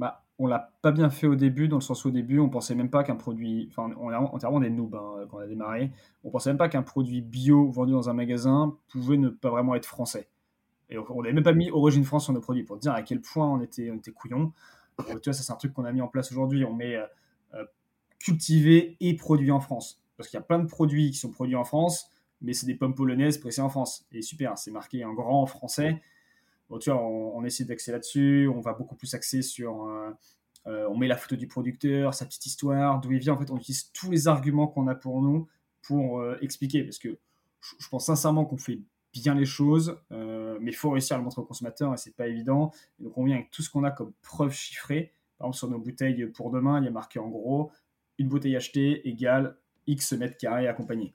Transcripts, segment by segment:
Bah, on l'a pas bien fait au début, dans le sens où au début, on pensait même pas qu'un produit, enfin, on était vraiment des noobs, hein, quand on a démarré. On pensait même pas qu'un produit bio vendu dans un magasin pouvait ne pas vraiment être français. Et on n'avait même pas mis origine France sur nos produits pour dire à quel point on était, on était couillons. Donc, tu vois, ça c'est un truc qu'on a mis en place aujourd'hui. On met euh, euh, cultivé et produit en France. Parce qu'il y a plein de produits qui sont produits en France, mais c'est des pommes polonaises pressées en France. Et super, c'est marqué en grand français. On, essaie d'axer là-dessus. On va beaucoup plus axer sur. euh, euh, on met la photo du producteur, sa petite histoire, d'où il vient. En fait, on utilise tous les arguments qu'on a pour nous pour euh, expliquer. Parce que je, pense sincèrement qu'on fait bien les choses, mais il faut réussir à le montrer au consommateur et c'est pas évident. Et donc, on vient avec tout ce qu'on a comme preuve chiffrée. Par exemple, sur nos bouteilles pour demain, il y a marqué en gros une bouteille achetée égale X mètres carrés accompagnés.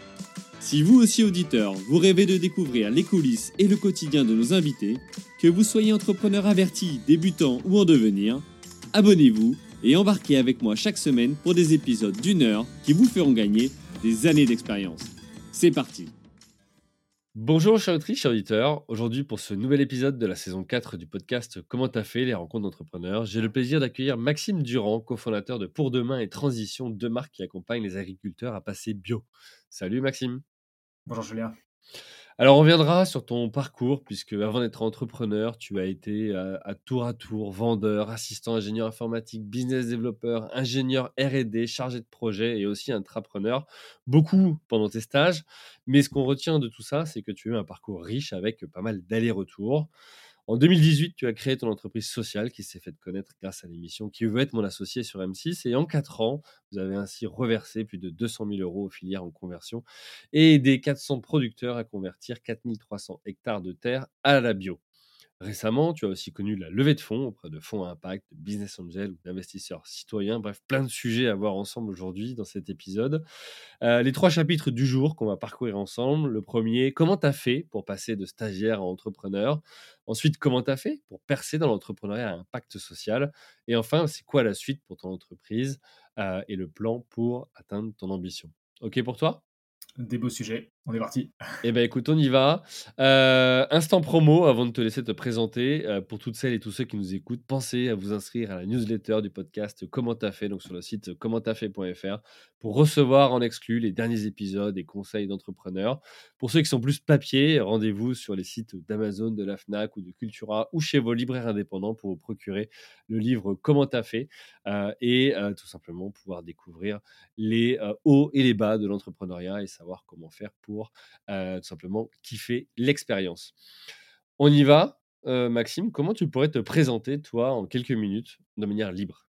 Si vous aussi auditeur, vous rêvez de découvrir les coulisses et le quotidien de nos invités, que vous soyez entrepreneur averti, débutant ou en devenir, abonnez-vous et embarquez avec moi chaque semaine pour des épisodes d'une heure qui vous feront gagner des années d'expérience. C'est parti Bonjour chers auditrices, chers auditeurs. Aujourd'hui pour ce nouvel épisode de la saison 4 du podcast Comment t'as fait les rencontres d'entrepreneurs, j'ai le plaisir d'accueillir Maxime Durand, cofondateur de Pour Demain et Transition, deux marques qui accompagnent les agriculteurs à passer bio. Salut Maxime. Bonjour Julien. Alors on reviendra sur ton parcours puisque avant d'être entrepreneur, tu as été à, à tour à tour vendeur, assistant ingénieur informatique, business développeur, ingénieur R&D, chargé de projet et aussi intrapreneur, beaucoup pendant tes stages. Mais ce qu'on retient de tout ça, c'est que tu as eu un parcours riche avec pas mal d'allers-retours. En 2018, tu as créé ton entreprise sociale qui s'est fait connaître grâce à l'émission Qui veut être mon associé sur M6. Et en 4 ans, vous avez ainsi reversé plus de 200 000 euros aux filières en conversion et aidé 400 producteurs à convertir 4300 hectares de terre à la bio. Récemment, tu as aussi connu la levée de fonds auprès de fonds à impact, de business angels ou d'investisseurs citoyens. Bref, plein de sujets à voir ensemble aujourd'hui dans cet épisode. Euh, les trois chapitres du jour qu'on va parcourir ensemble. Le premier, comment tu as fait pour passer de stagiaire à entrepreneur? Ensuite, comment tu as fait pour percer dans l'entrepreneuriat à impact social? Et enfin, c'est quoi la suite pour ton entreprise euh, et le plan pour atteindre ton ambition? OK pour toi? Des beaux sujets. On est parti. eh ben écoute, on y va. Euh, instant promo avant de te laisser te présenter. euh, pour toutes celles et tous ceux qui nous écoutent, pensez à vous inscrire à la newsletter du podcast Comment t'as fait, donc sur le site commenttafait.fr, pour recevoir en exclu les derniers épisodes et conseils d'entrepreneurs. Pour ceux qui sont plus papier, rendez-vous sur les sites d'Amazon, de la Fnac ou de Cultura ou chez vos libraires indépendants pour vous procurer le livre Comment t'as fait euh, et euh, tout simplement pouvoir découvrir les hauts et les bas de l'entrepreneuriat et savoir comment faire pour tout simplement kiffer l'expérience. On y va. Maxime, comment tu pourrais te présenter, toi, en quelques minutes, de manière libre?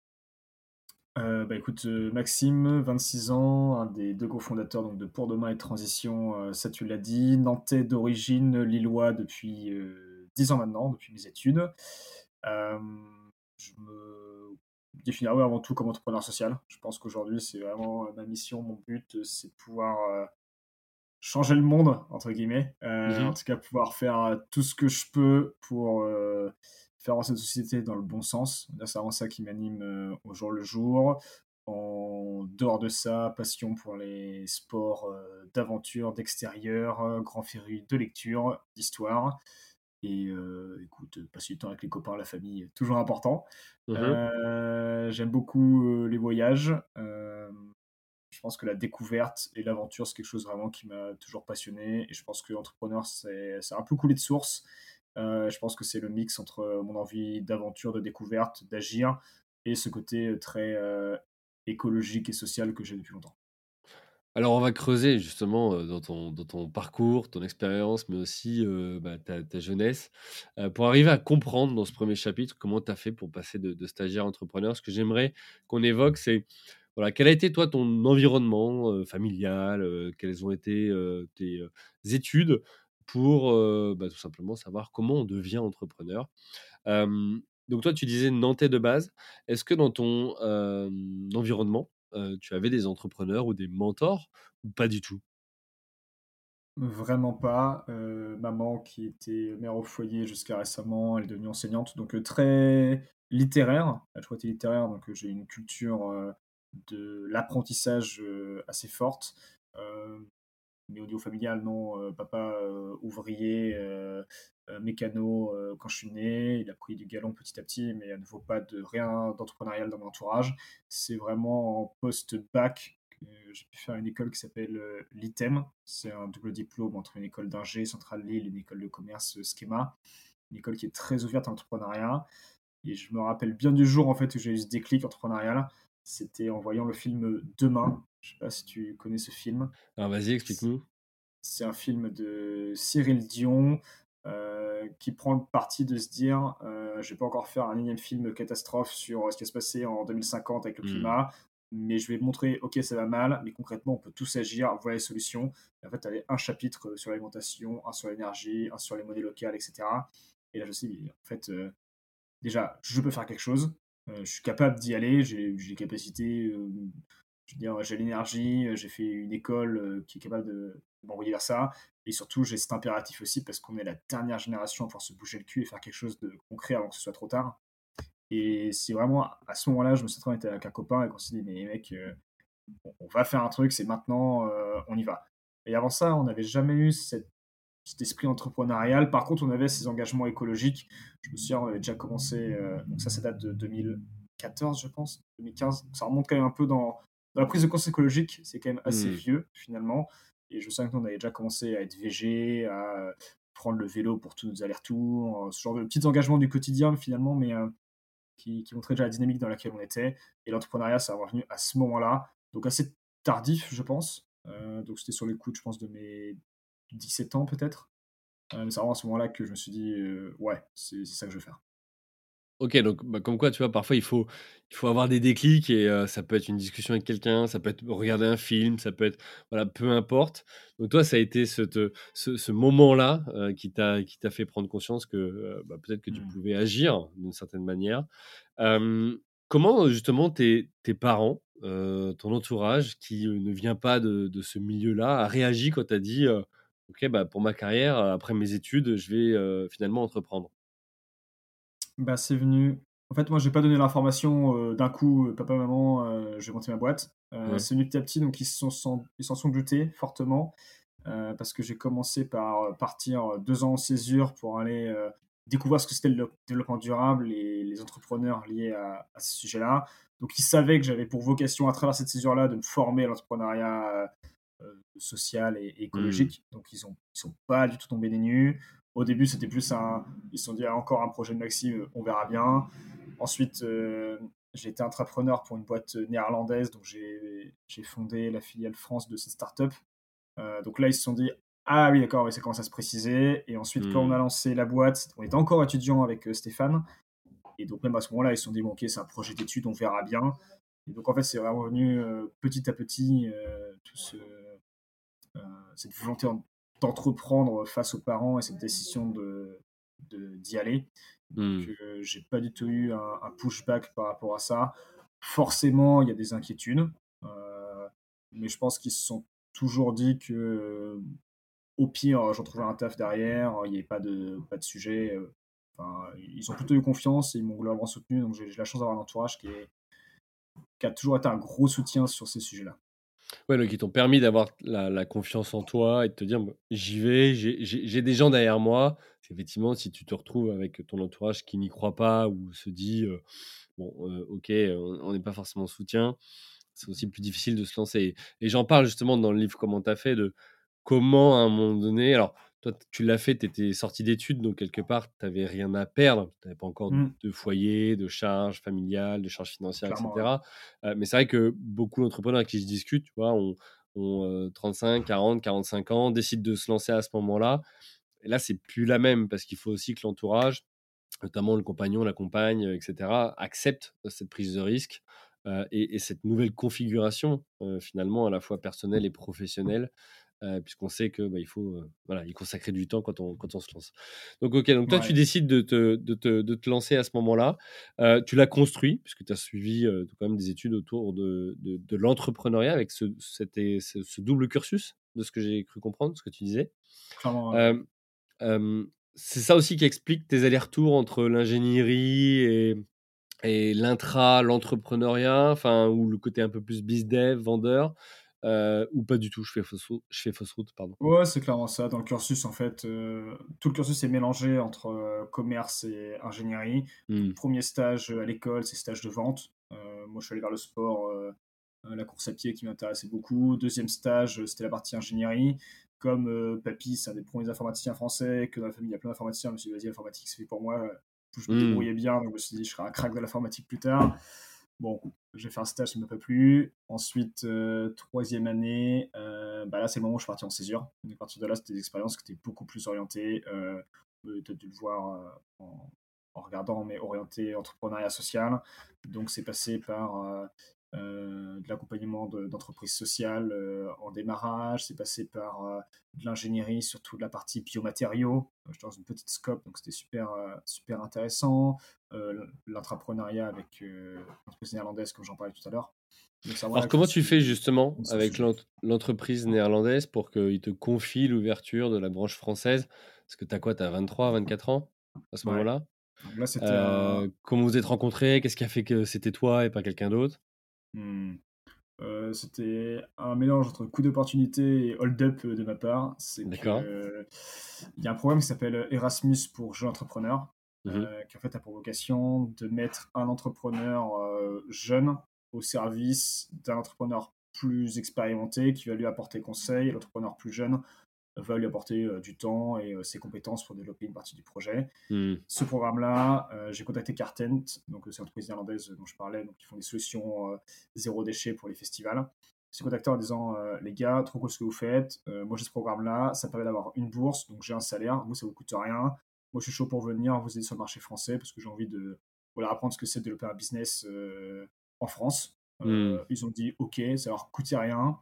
Bah écoute, Maxime, 26 ans, un des deux cofondateurs donc, de Pour Demain et Transition, ça tu l'as dit, nantais d'origine, lillois depuis euh, 10 ans maintenant, depuis mes études. Je me définirais avant tout comme entrepreneur social. Je pense qu'aujourd'hui, c'est vraiment ma mission, mon but, c'est de pouvoir changer le monde, entre guillemets. Euh, Mhm. En tout cas, pouvoir faire euh, tout ce que je peux pour euh, faire avancer notre société dans le bon sens. C'est vraiment ça qui m'anime euh, au jour le jour. En dehors de ça, passion pour les sports d'aventure, d'extérieur, grand féru de lecture, d'histoire. Et écoute, passer du temps avec les copains, la famille, toujours important. Mhm. J'aime beaucoup les voyages. Je pense que la découverte et l'aventure, c'est quelque chose vraiment qui m'a toujours passionné. Et je pense que l'entrepreneur, c'est un peu coulé de source. Euh, je pense que c'est le mix entre mon envie d'aventure, de découverte, d'agir, et ce côté très euh, écologique et social que j'ai depuis longtemps. Alors, on va creuser justement euh, dans ton, dans ton parcours, ton expérience, mais aussi bah, ta, jeunesse, pour arriver à comprendre dans ce premier chapitre comment tu as fait pour passer de, de stagiaire à entrepreneur. Ce que j'aimerais qu'on évoque, c'est voilà, quel a été toi ton environnement familial, quelles ont été tes études pour bah, tout simplement savoir comment on devient entrepreneur? Donc toi, tu disais nantais de base. Est-ce que dans ton environnement, tu avais des entrepreneurs ou des mentors ou pas du tout? Vraiment pas. maman qui était mère au foyer jusqu'à récemment, elle est devenue enseignante, donc très littéraire. Elle a toujours été littéraire, donc j'ai une culture de l'apprentissage assez forte. mais au niveau familial, non. papa ouvrier, mécano quand je suis né, il a pris du galon petit à petit, mais à nouveau pas de rien d'entrepreneurial dans mon entourage. C'est vraiment en post-bac j'ai pu faire une école qui s'appelle euh, l'ITEM. C'est un double diplôme entre une école d'ingé, Centrale Lille, une école de commerce, euh, Schema. Une école qui est très ouverte à l'entrepreneuriat. Et je me rappelle bien du jour en fait où j'ai eu ce déclic entrepreneurial. C'était en voyant le film Demain. Je sais pas si tu connais ce film. Alors vas-y, explique-nous. C'est un film de Cyril Dion euh, qui prend le parti de se dire euh, je vais pas encore faire un énième film catastrophe sur ce qui va se passer en 2050 avec le hmm. climat mais je vais montrer, ok, ça va mal, mais concrètement, on peut tous agir, voilà les solutions. en fait, tu avais un chapitre sur l'alimentation, un sur l'énergie, un sur les monnaies locales, etc. Et là, je me suis dit, en fait, euh, déjà, je peux faire quelque chose, euh, je suis capable d'y aller, j'ai les capacités, euh, je j'ai l'énergie, j'ai fait une école qui est capable de m'envoyer vers ça. Et surtout, j'ai cet impératif aussi parce qu'on est la dernière génération à pouvoir se bouger le cul et faire quelque chose de concret avant que ce soit trop tard. Et c'est vraiment à ce moment-là, je me suis retrouvé avec un copain et on s'est dit, mais mec, euh, on va faire un truc, c'est maintenant, euh, on y va. Et avant ça, on n'avait jamais eu cet esprit entrepreneurial. Par contre, on avait ces engagements écologiques. Je me souviens, on avait déjà commencé, euh, donc ça, ça date de 2014, je pense, 2015. ça remonte quand même un peu dans, la prise de conscience écologique. C'est quand même assez mmh. vieux, finalement. Et je sais que nous, on avait déjà commencé à être VG, à prendre le vélo pour tous nos allers-retours, ce genre de petits engagements du quotidien, finalement, mais qui, montrait déjà la dynamique dans laquelle on était. Et l'entrepreneuriat, ça a revenu à ce moment-là, donc assez tardif, je pense. Euh, donc c'était sur les coups, je pense, de mes 17 ans peut-être. Euh, mais c'est vraiment à ce moment-là que je me suis dit, euh, ouais, c'est ça que je veux faire. Ok, donc bah, comme quoi, tu vois, parfois il faut, il faut avoir des déclics et ça peut être une discussion avec quelqu'un, ça peut être regarder un film, ça peut être, voilà, peu importe. Donc toi, ça a été ce, ce, moment-là qui t'a qui t'a fait prendre conscience que bah, peut-être que tu mmh. pouvais agir d'une certaine manière. comment justement tes, tes parents, ton entourage qui ne vient pas de, de ce milieu-là, a réagi quand tu as dit, ok, bah, pour ma carrière, après mes études, je vais finalement entreprendre bah, c'est venu en fait, moi, j'ai pas donné l'information, d'un coup, «Papa, maman, je vais monter ma boîte». c'est venu petit à petit, donc ils s'en sont ils sont doutés fortement, parce que j'ai commencé par, partir, deux ans en césure pour aller, découvrir ce que c'était le développement durable et les entrepreneurs liés à à ce sujet-là. Donc ils savaient que j'avais pour vocation, à travers cette césure-là, de me former à l'entrepreneuriat, social et écologique. Mmh. Donc ils ont ils sont pas du tout tombés des nues. Au début, c'était plus un. Ils se sont dit, ah, encore un projet de Maxi, euh, on verra bien. Ensuite, euh, j'ai été entrepreneur pour une boîte néerlandaise, donc j'ai fondé la filiale France de cette startup. Euh, donc là, ils se sont dit, ah oui, d'accord, ça commence à se préciser. Et ensuite, quand on a hmm. lancé la boîte, on était encore étudiant avec Stéphane. Et donc, même à ce moment-là, ils se sont dit, bon, ok, c'est un projet d'étude, on verra bien. Et donc, en fait, c'est vraiment venu petit à petit, tout cette volonté d'entreprendre face aux parents et cette décision de d'y aller. Mmh. euh, j'ai pas du tout eu un, pushback par rapport à ça. Forcément, il y a des inquiétudes, euh, mais je pense qu'ils se sont toujours dit que, euh, au pire, j'en trouverai un taf derrière, il n'y avait pas de, pas de sujet. Enfin, ils ont plutôt eu confiance et ils m'ont globalement soutenu, donc j'ai la chance d'avoir un entourage qui, est, qui a toujours été un gros soutien sur ces sujets-là. Ouais, ils t'ont permis d'avoir la, confiance en toi et de te dire j'y vais, j'ai des gens derrière moi. Effectivement, si tu te retrouves avec ton entourage qui n'y croit pas ou se dit bon, ok, on n'est pas forcément soutien, c'est aussi plus difficile de se lancer. Et, j'en parle justement dans le livre Comment t'as fait de comment à un moment donné, toi, tu l'as fait, tu étais sorti d'études, donc quelque part, tu n'avais rien à perdre. Tu n'avais pas encore mmh. de foyer, de charges familiales, de charges financières, etc. Euh, mais c'est vrai que beaucoup d'entrepreneurs avec qui je discute, tu vois, ont, 35, 40, 45 ans, décident de se lancer à ce moment-là. Et là, c'est plus la même parce qu'il faut aussi que l'entourage, notamment le compagnon, la compagne, etc., accepte cette prise de risque euh, et, cette nouvelle configuration, finalement, à la fois personnelle et professionnelle, puisqu'on sait que bah, il faut voilà, y consacrer du temps quand on, quand on se lance. Donc, ok, donc toi, Ouais. tu décides de te, de te, de te lancer à ce moment-là. tu l'as construit, puisque tu as suivi quand même des études autour de, de, de l'entrepreneuriat avec ce, ce, ce double cursus, de ce que j'ai cru comprendre, ce que tu disais. Euh, euh, c'est ça aussi qui explique tes allers-retours entre l'ingénierie et, et l'intra, l'entrepreneuriat, enfin, ou le côté un peu plus biz-dev, vendeur, euh, ou pas du tout, je fais fausse route, je fais fausse route pardon. Ouais, c'est clairement ça. Dans le cursus, en fait, euh, tout le cursus est mélangé entre euh, commerce et ingénierie. Hmm. Premier stage à l'école, c'est stage de vente. Euh, moi, je suis allé vers le sport, euh, euh, la course à pied qui m'intéressait beaucoup. Deuxième stage, euh, c'était la partie ingénierie. Comme euh, papy, c'est un des premiers informaticiens français, que dans la famille, il y a plein d'informaticiens, je me suis dit, vas-y, l'informatique, c'est fait pour moi. Je me Hmm. débrouillais bien, donc je me suis dit, je serai un crack de l'informatique plus tard. Bon, j'ai fait un stage, ça ne m'a pas plu. Ensuite, euh, troisième année, euh, bah là, c'est le moment où je suis parti en césure. Donc, à partir de là, c'était des expériences qui étaient beaucoup plus orientées, euh, tu as dû le voir euh, en, en regardant, mais orientées entrepreneuriat social. Donc, c'est passé par euh, de l'accompagnement de- d'entreprises sociales euh, en démarrage, c'est passé par euh, de l'ingénierie, surtout de la partie biomatériaux. J'étais dans une petite scope, donc c'était super, super intéressant. L'entrepreneuriat avec l'entreprise néerlandaise, comme j'en parlais tout à l'heure. Alors, comment tu fais justement avec l'ent- l'entreprise néerlandaise pour qu'il te confie l'ouverture de la branche française? Parce que tu as quoi? Tu as 23, 24 ans à ce Ouais. moment-là? Là, Euh. Comment vous êtes rencontrés? Qu'est-ce qui a fait que c'était toi et pas quelqu'un d'autre? Hmm. Euh, c'était un mélange entre coup d'opportunité et hold-up euh, de ma part. C'est D'accord. il y a un programme qui s'appelle Erasmus pour jeunes entrepreneurs, Mhm. euh, qui en fait a pour vocation de mettre un entrepreneur euh, jeune au service d'un entrepreneur plus expérimenté qui va lui apporter conseil. L'entrepreneur plus jeune va lui apporter euh, du temps et euh, ses compétences pour développer une partie du projet. Hmm. Ce programme-là, euh, j'ai contacté Cartent, donc c'est l'entreprise néerlandaise dont je parlais, donc ils font des solutions zéro déchet pour les festivals. J'ai contacté en disant euh, les gars, trop cool ce que vous faites. Euh, moi j'ai ce programme-là, ça me permet d'avoir une bourse, donc j'ai un salaire. Vous ça vous coûte rien. Moi je suis chaud pour venir vous aider sur le marché français parce que j'ai envie de voilà, apprendre ce que c'est de développer un business euh, en France. Euh, Ils ont dit ok, ça leur coûtait rien.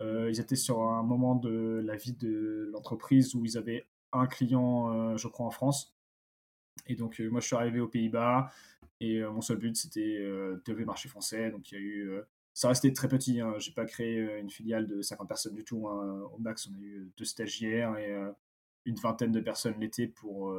Euh, ils étaient sur un moment de la vie de l'entreprise où ils avaient un client, euh, je crois, en France. Et donc, euh, moi, je suis arrivé aux Pays-Bas et mon seul but, c'était de développer le marché français. Donc, il y a eu. ça restait très petit. Hein. J'ai pas créé une filiale de 50 personnes du tout. hein. Au max, on a eu deux stagiaires et une vingtaine de personnes l'été pour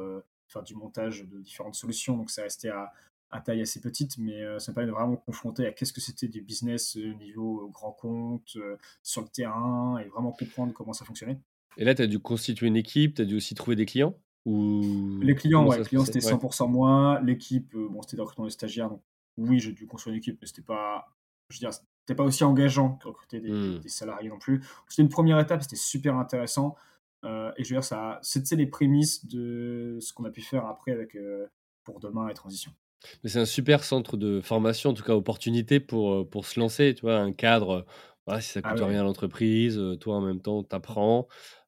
faire du montage de différentes solutions. Donc, ça restait à, à taille assez petite, mais euh, ça me permet de vraiment confronter à qu'est-ce que c'était du business au niveau grand compte, euh, sur le terrain, et vraiment comprendre comment ça fonctionnait. Et là, tu as dû constituer une équipe, tu as dû aussi trouver des clients Ou Les clients, ouais, se clients c'était Ouais. 100% moi. L'équipe, euh, bon, c'était des recrutements de stagiaires. Donc, oui, j'ai dû construire une équipe, mais c'était pas, je veux dire, c'était pas aussi engageant que recruter des, Hmm. des salariés non plus. C'était une première étape, c'était super intéressant. Euh, et je veux dire, ça, c'était les prémices de ce qu'on a pu faire après avec euh, pour demain et transition. Mais c'est un super centre de formation, en tout cas opportunité pour, euh, pour se lancer, tu vois, un cadre, euh, voilà, si ça Ah coûte ouais. rien à l'entreprise, euh, toi en même temps, t'apprends.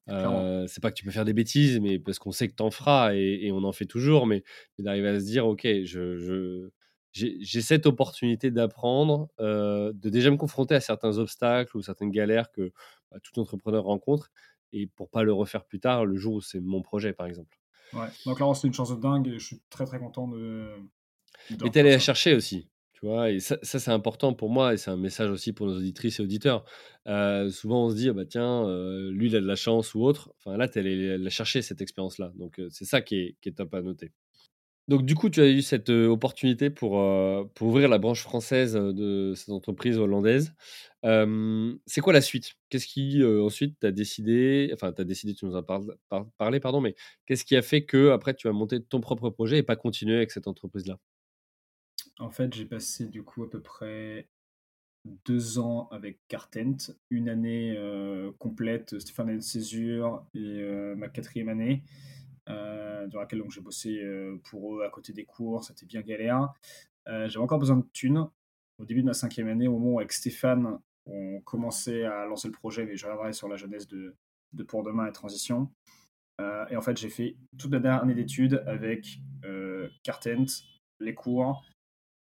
Euh, c'est pas que tu peux faire des bêtises, mais parce qu'on sait que t'en feras et, et on en fait toujours, mais, mais d'arriver à se dire, ok, je, je, j'ai, cette opportunité d'apprendre, euh, de déjà me confronter à certains obstacles ou certaines galères que bah, tout entrepreneur rencontre, et pour pas le refaire plus tard, le jour où c'est mon projet, par exemple. Ouais. Donc là, c'était une chance de dingue et je suis très très content de. Mais t'es allé la chercher aussi, tu vois, et ça, ça, c'est important pour moi et c'est un message aussi pour nos auditrices et auditeurs. Euh, souvent, on se dit, ah bah tiens, euh, lui, il a de la chance ou autre. Enfin, là, t'es allé la chercher, cette expérience-là. Donc, euh, c'est ça qui est, qui est top à noter. Donc, du coup, tu as eu cette opportunité pour, pour ouvrir la branche française de cette entreprise hollandaise. C'est quoi la suite? Qu'est-ce qui, ensuite, t'as décidé, enfin, t'as décidé, tu nous en as par- par- parlé, pardon, mais qu'est-ce qui a fait que, après, tu as monté ton propre projet et pas continuer avec cette entreprise-là? En fait, j'ai passé du coup à peu près deux ans avec Cartent, une année euh, complète, Stéphane de césure et euh, ma quatrième année, euh, dans laquelle j'ai bossé euh, pour eux à côté des cours, c'était bien galère. J'avais encore besoin de thunes au début de ma cinquième année, au moment où avec Stéphane, on commençait à lancer le projet, mais je reviendrai sur la jeunesse de, de Pour Demain et Transition. Et en fait, j'ai fait toute la dernière année d'études avec Cartent, les cours,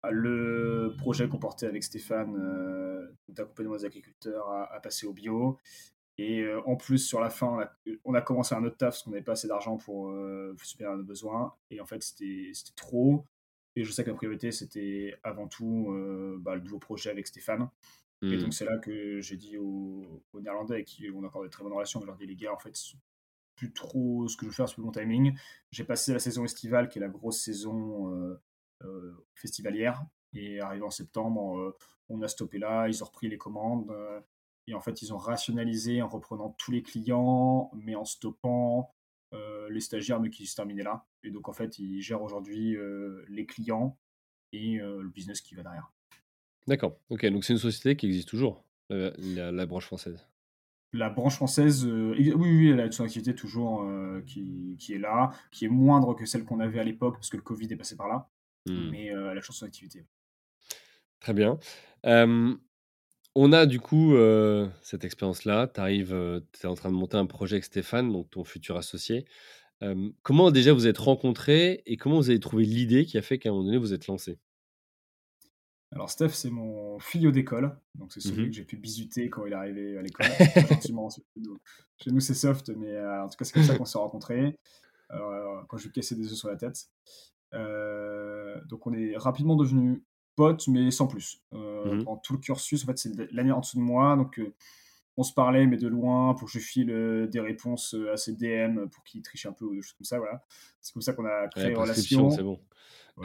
le projet qu'on portait avec Stéphane euh, d'accompagnement des agriculteurs à, à passer au bio. Et en plus, sur la fin, on a, on a, commencé un autre taf parce qu'on n'avait pas assez d'argent pour subir nos besoins. Et en fait, c'était trop. Et je sais que la priorité, c'était avant tout bah, le nouveau projet avec Stéphane. Et donc, mmh. c'est là que j'ai dit aux, Néerlandais, avec qui on a encore de très bonnes relations, je leur dis, les gars, en fait, plus trop ce que je veux faire, c'est plus mon timing. J'ai passé la saison estivale, qui est la grosse saison euh, euh, festivalière. Et arrivé en septembre, euh, on a stoppé là, ils ont repris les commandes. et en fait, ils ont rationalisé en reprenant tous les clients, mais en stoppant les stagiaires, mais qui se terminaient là. Et donc, en fait, ils gèrent aujourd'hui les clients et le business qui va derrière. D'accord. Ok, donc c'est une société qui existe toujours, la, branche française. La branche française, oui, oui, elle a son activité toujours qui, qui, est là, qui est moindre que celle qu'on avait à l'époque parce que le Covid est passé par là, mmh. mais elle a toujours son activité. Très bien. on a du coup cette expérience-là. Tu arrives, tu es en train de monter un projet avec Stéphane, donc ton futur associé. comment déjà vous êtes rencontrés et comment vous avez trouvé l'idée qui a fait qu'à un moment donné vous êtes lancé alors Steph, c'est mon filiau d'école, donc c'est celui mmh que j'ai pu bisuter quand il est arrivé à l'école. chez nous, c'est soft, mais euh, en tout cas c'est comme ça qu'on s'est rencontrés, euh, quand je lui cassais des œufs sur la tête. Euh, donc on est rapidement devenus potes, mais sans plus. Mmh Pendant tout le cursus, en fait c'est l'année en dessous de moi, donc on se parlait, mais de loin, pour que je file des réponses à ses DM, pour qu'il triche un peu ou des choses comme ça. Voilà. C'est comme ça qu'on a créé une relation. C'est bon.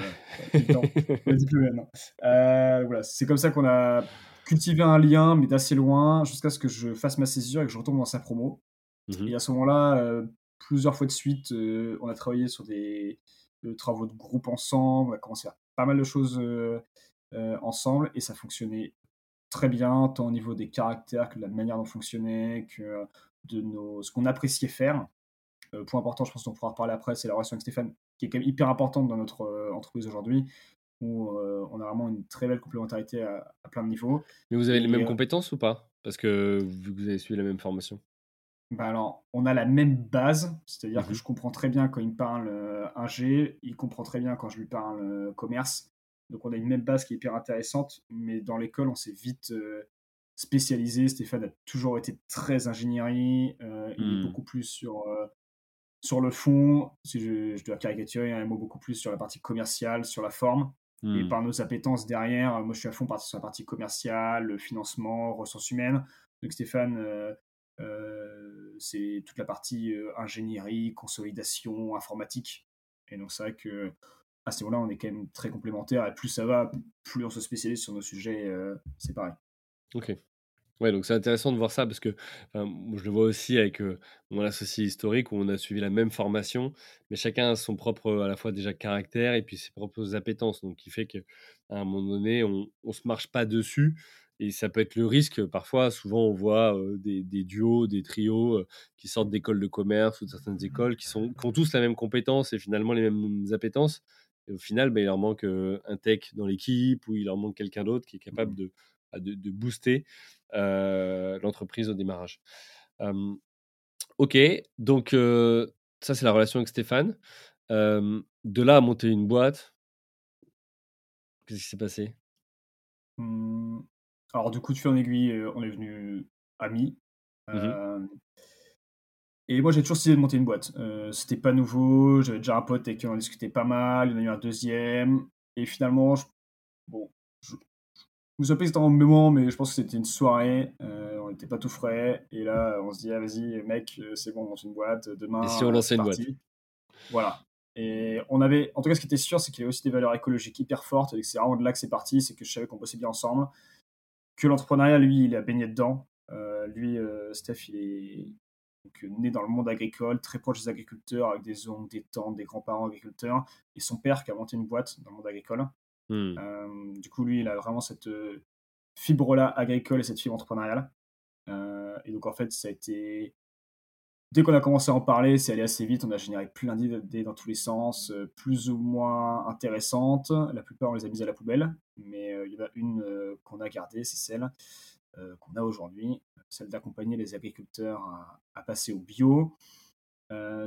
Euh, voilà, c'est comme ça qu'on a cultivé un lien, mais d'assez loin, jusqu'à ce que je fasse ma césure et que je retourne dans sa promo. Mhm. Et à ce moment-là, euh, plusieurs fois de suite, euh, on a travaillé sur des travaux de groupe ensemble, on a commencé à faire pas mal de choses ensemble, et ça fonctionnait très bien, tant au niveau des caractères que de la manière dont on fonctionnait, que de nos, ce qu'on appréciait faire. point important, je pense qu'on pourra reparler après, c'est la relation avec Stéphane qui est quand même hyper importante dans notre euh, entreprise aujourd'hui, où euh, on a vraiment une très belle complémentarité à, plein de niveaux. Mais vous avez les mêmes euh, compétences ou pas? Parce que vous avez suivi la même formation bah alors, on a la même base, c'est-à-dire que mmh je comprends très bien quand il me parle un G, il comprend très bien quand je lui parle commerce. Donc on a une même base qui est hyper intéressante, mais dans l'école, on s'est vite spécialisé. Stéphane a toujours été très ingénierie, il est mmh. beaucoup plus sur sur le fond, si je, dois caricaturer, un mot beaucoup plus sur la partie commerciale, sur la forme. Et hmm. par nos appétences derrière, moi je suis à fond sur la partie commerciale, le financement, ressources humaines. Donc Stéphane, euh, euh, c'est toute la partie euh, ingénierie, consolidation, informatique. Et donc c'est vrai que à ce niveau-là, on est quand même très complémentaires. Et plus ça va, plus on se spécialise sur nos sujets. c'est pareil. Ok. Ouais, donc c'est intéressant de voir ça parce que je le vois aussi avec mon associé historique où on a suivi la même formation, mais chacun a son propre à la fois déjà caractère et puis ses propres appétences. Donc, qui fait qu'à un moment donné, on ne se marche pas dessus. Et ça peut être le risque. Parfois, souvent, on voit des, duos, des trios qui sortent d'écoles de commerce ou de certaines écoles qui, sont, qui ont tous la même compétence et finalement les mêmes appétences. Et au final, ben, il leur manque un tech dans l'équipe ou il leur manque quelqu'un d'autre qui est capable mmh. de, bah, de, de booster l'entreprise au démarrage. ok, donc ça c'est la relation avec Stéphane. de là à monter une boîte, qu'est-ce qui s'est passé? Mmh, Alors du coup, de fil en aiguille, on est venu amis. Mmh et moi, j'ai toujours décidé de monter une boîte. C'était pas nouveau. J'avais déjà un pote avec qui on discutait pas mal. Il y en a eu un deuxième. Et finalement, bon, nous sommes pas un moment, mais je pense que c'était une soirée. Euh, on n'était pas tout frais. Et là, on se dit, ah, vas-y, mec, euh, c'est bon, on lance une boîte. Demain, et si on lançait une boîte? Voilà. Et on avait, en tout cas, ce qui était sûr, c'est qu'il y avait aussi des valeurs écologiques hyper fortes. Et c'est vraiment de là que c'est parti. C'est que je savais qu'on bossait bien ensemble. Que l'entrepreneuriat, lui, il a baigné dedans. Euh, lui, Steph, il est né dans le monde agricole, très proche des agriculteurs, avec des oncles, des tantes, des grands-parents agriculteurs. Et son père qui a monté une boîte dans le monde agricole. Mmh. Euh, du coup, lui, il a vraiment cette euh, fibre-là agricole et cette fibre entrepreneuriale. Euh, et donc, en fait, ça a été. Dès qu'on a commencé à en parler, c'est allé assez vite. On a généré plein d'idées dans tous les sens, plus ou moins intéressantes. La plupart, on les a mises à la poubelle. Mais il y en a une qu'on a gardée, c'est celle qu'on a aujourd'hui, celle d'accompagner les agriculteurs à, passer au bio.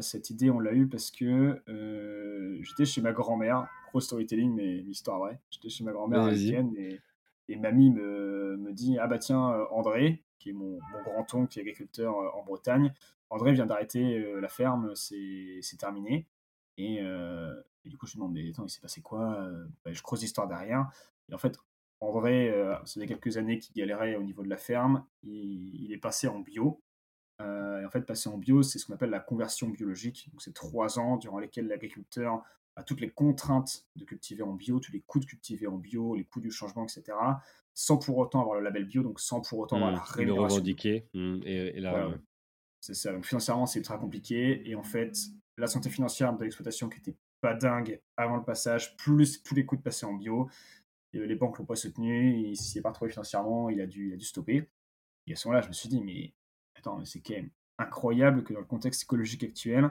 cette idée, on l'a eue parce que j'étais chez ma grand-mère gros storytelling, mais l'histoire vraie. J'étais chez ma grand-mère et, et mamie me, me, dit Ah bah tiens, euh, André, qui est mon, grand-oncle, qui est agriculteur en Bretagne. André vient d'arrêter la ferme, c'est terminé. Et, du coup, je me demande, mais attends, il s'est passé quoi bah, Je creuse l'histoire derrière. Et en fait, André, ça fait quelques années qu'il galérait au niveau de la ferme. Il, il est passé en bio. et en fait, passer en bio, c'est ce qu'on appelle la conversion biologique. Donc, c'est trois ans durant lesquels l'agriculteur a toutes les contraintes de cultiver en bio, tous les coûts de cultiver en bio, les coûts du changement, etc., sans pour autant avoir le label bio, donc sans pour autant avoir mmh, la rémunération. Le revendiquer. Mmh, et, là, C'est ça. Donc financièrement, c'est ultra compliqué. Et en fait, la santé financière de l'exploitation qui était pas dingue avant le passage, plus tous les coûts de passer en bio, et les banques l'ont pas soutenu. Il s'y est pas retrouvé financièrement, il a dû, il a dû stopper. Et à ce moment-là, je me suis dit, mais attends, c'est quand même incroyable que dans le contexte écologique actuel,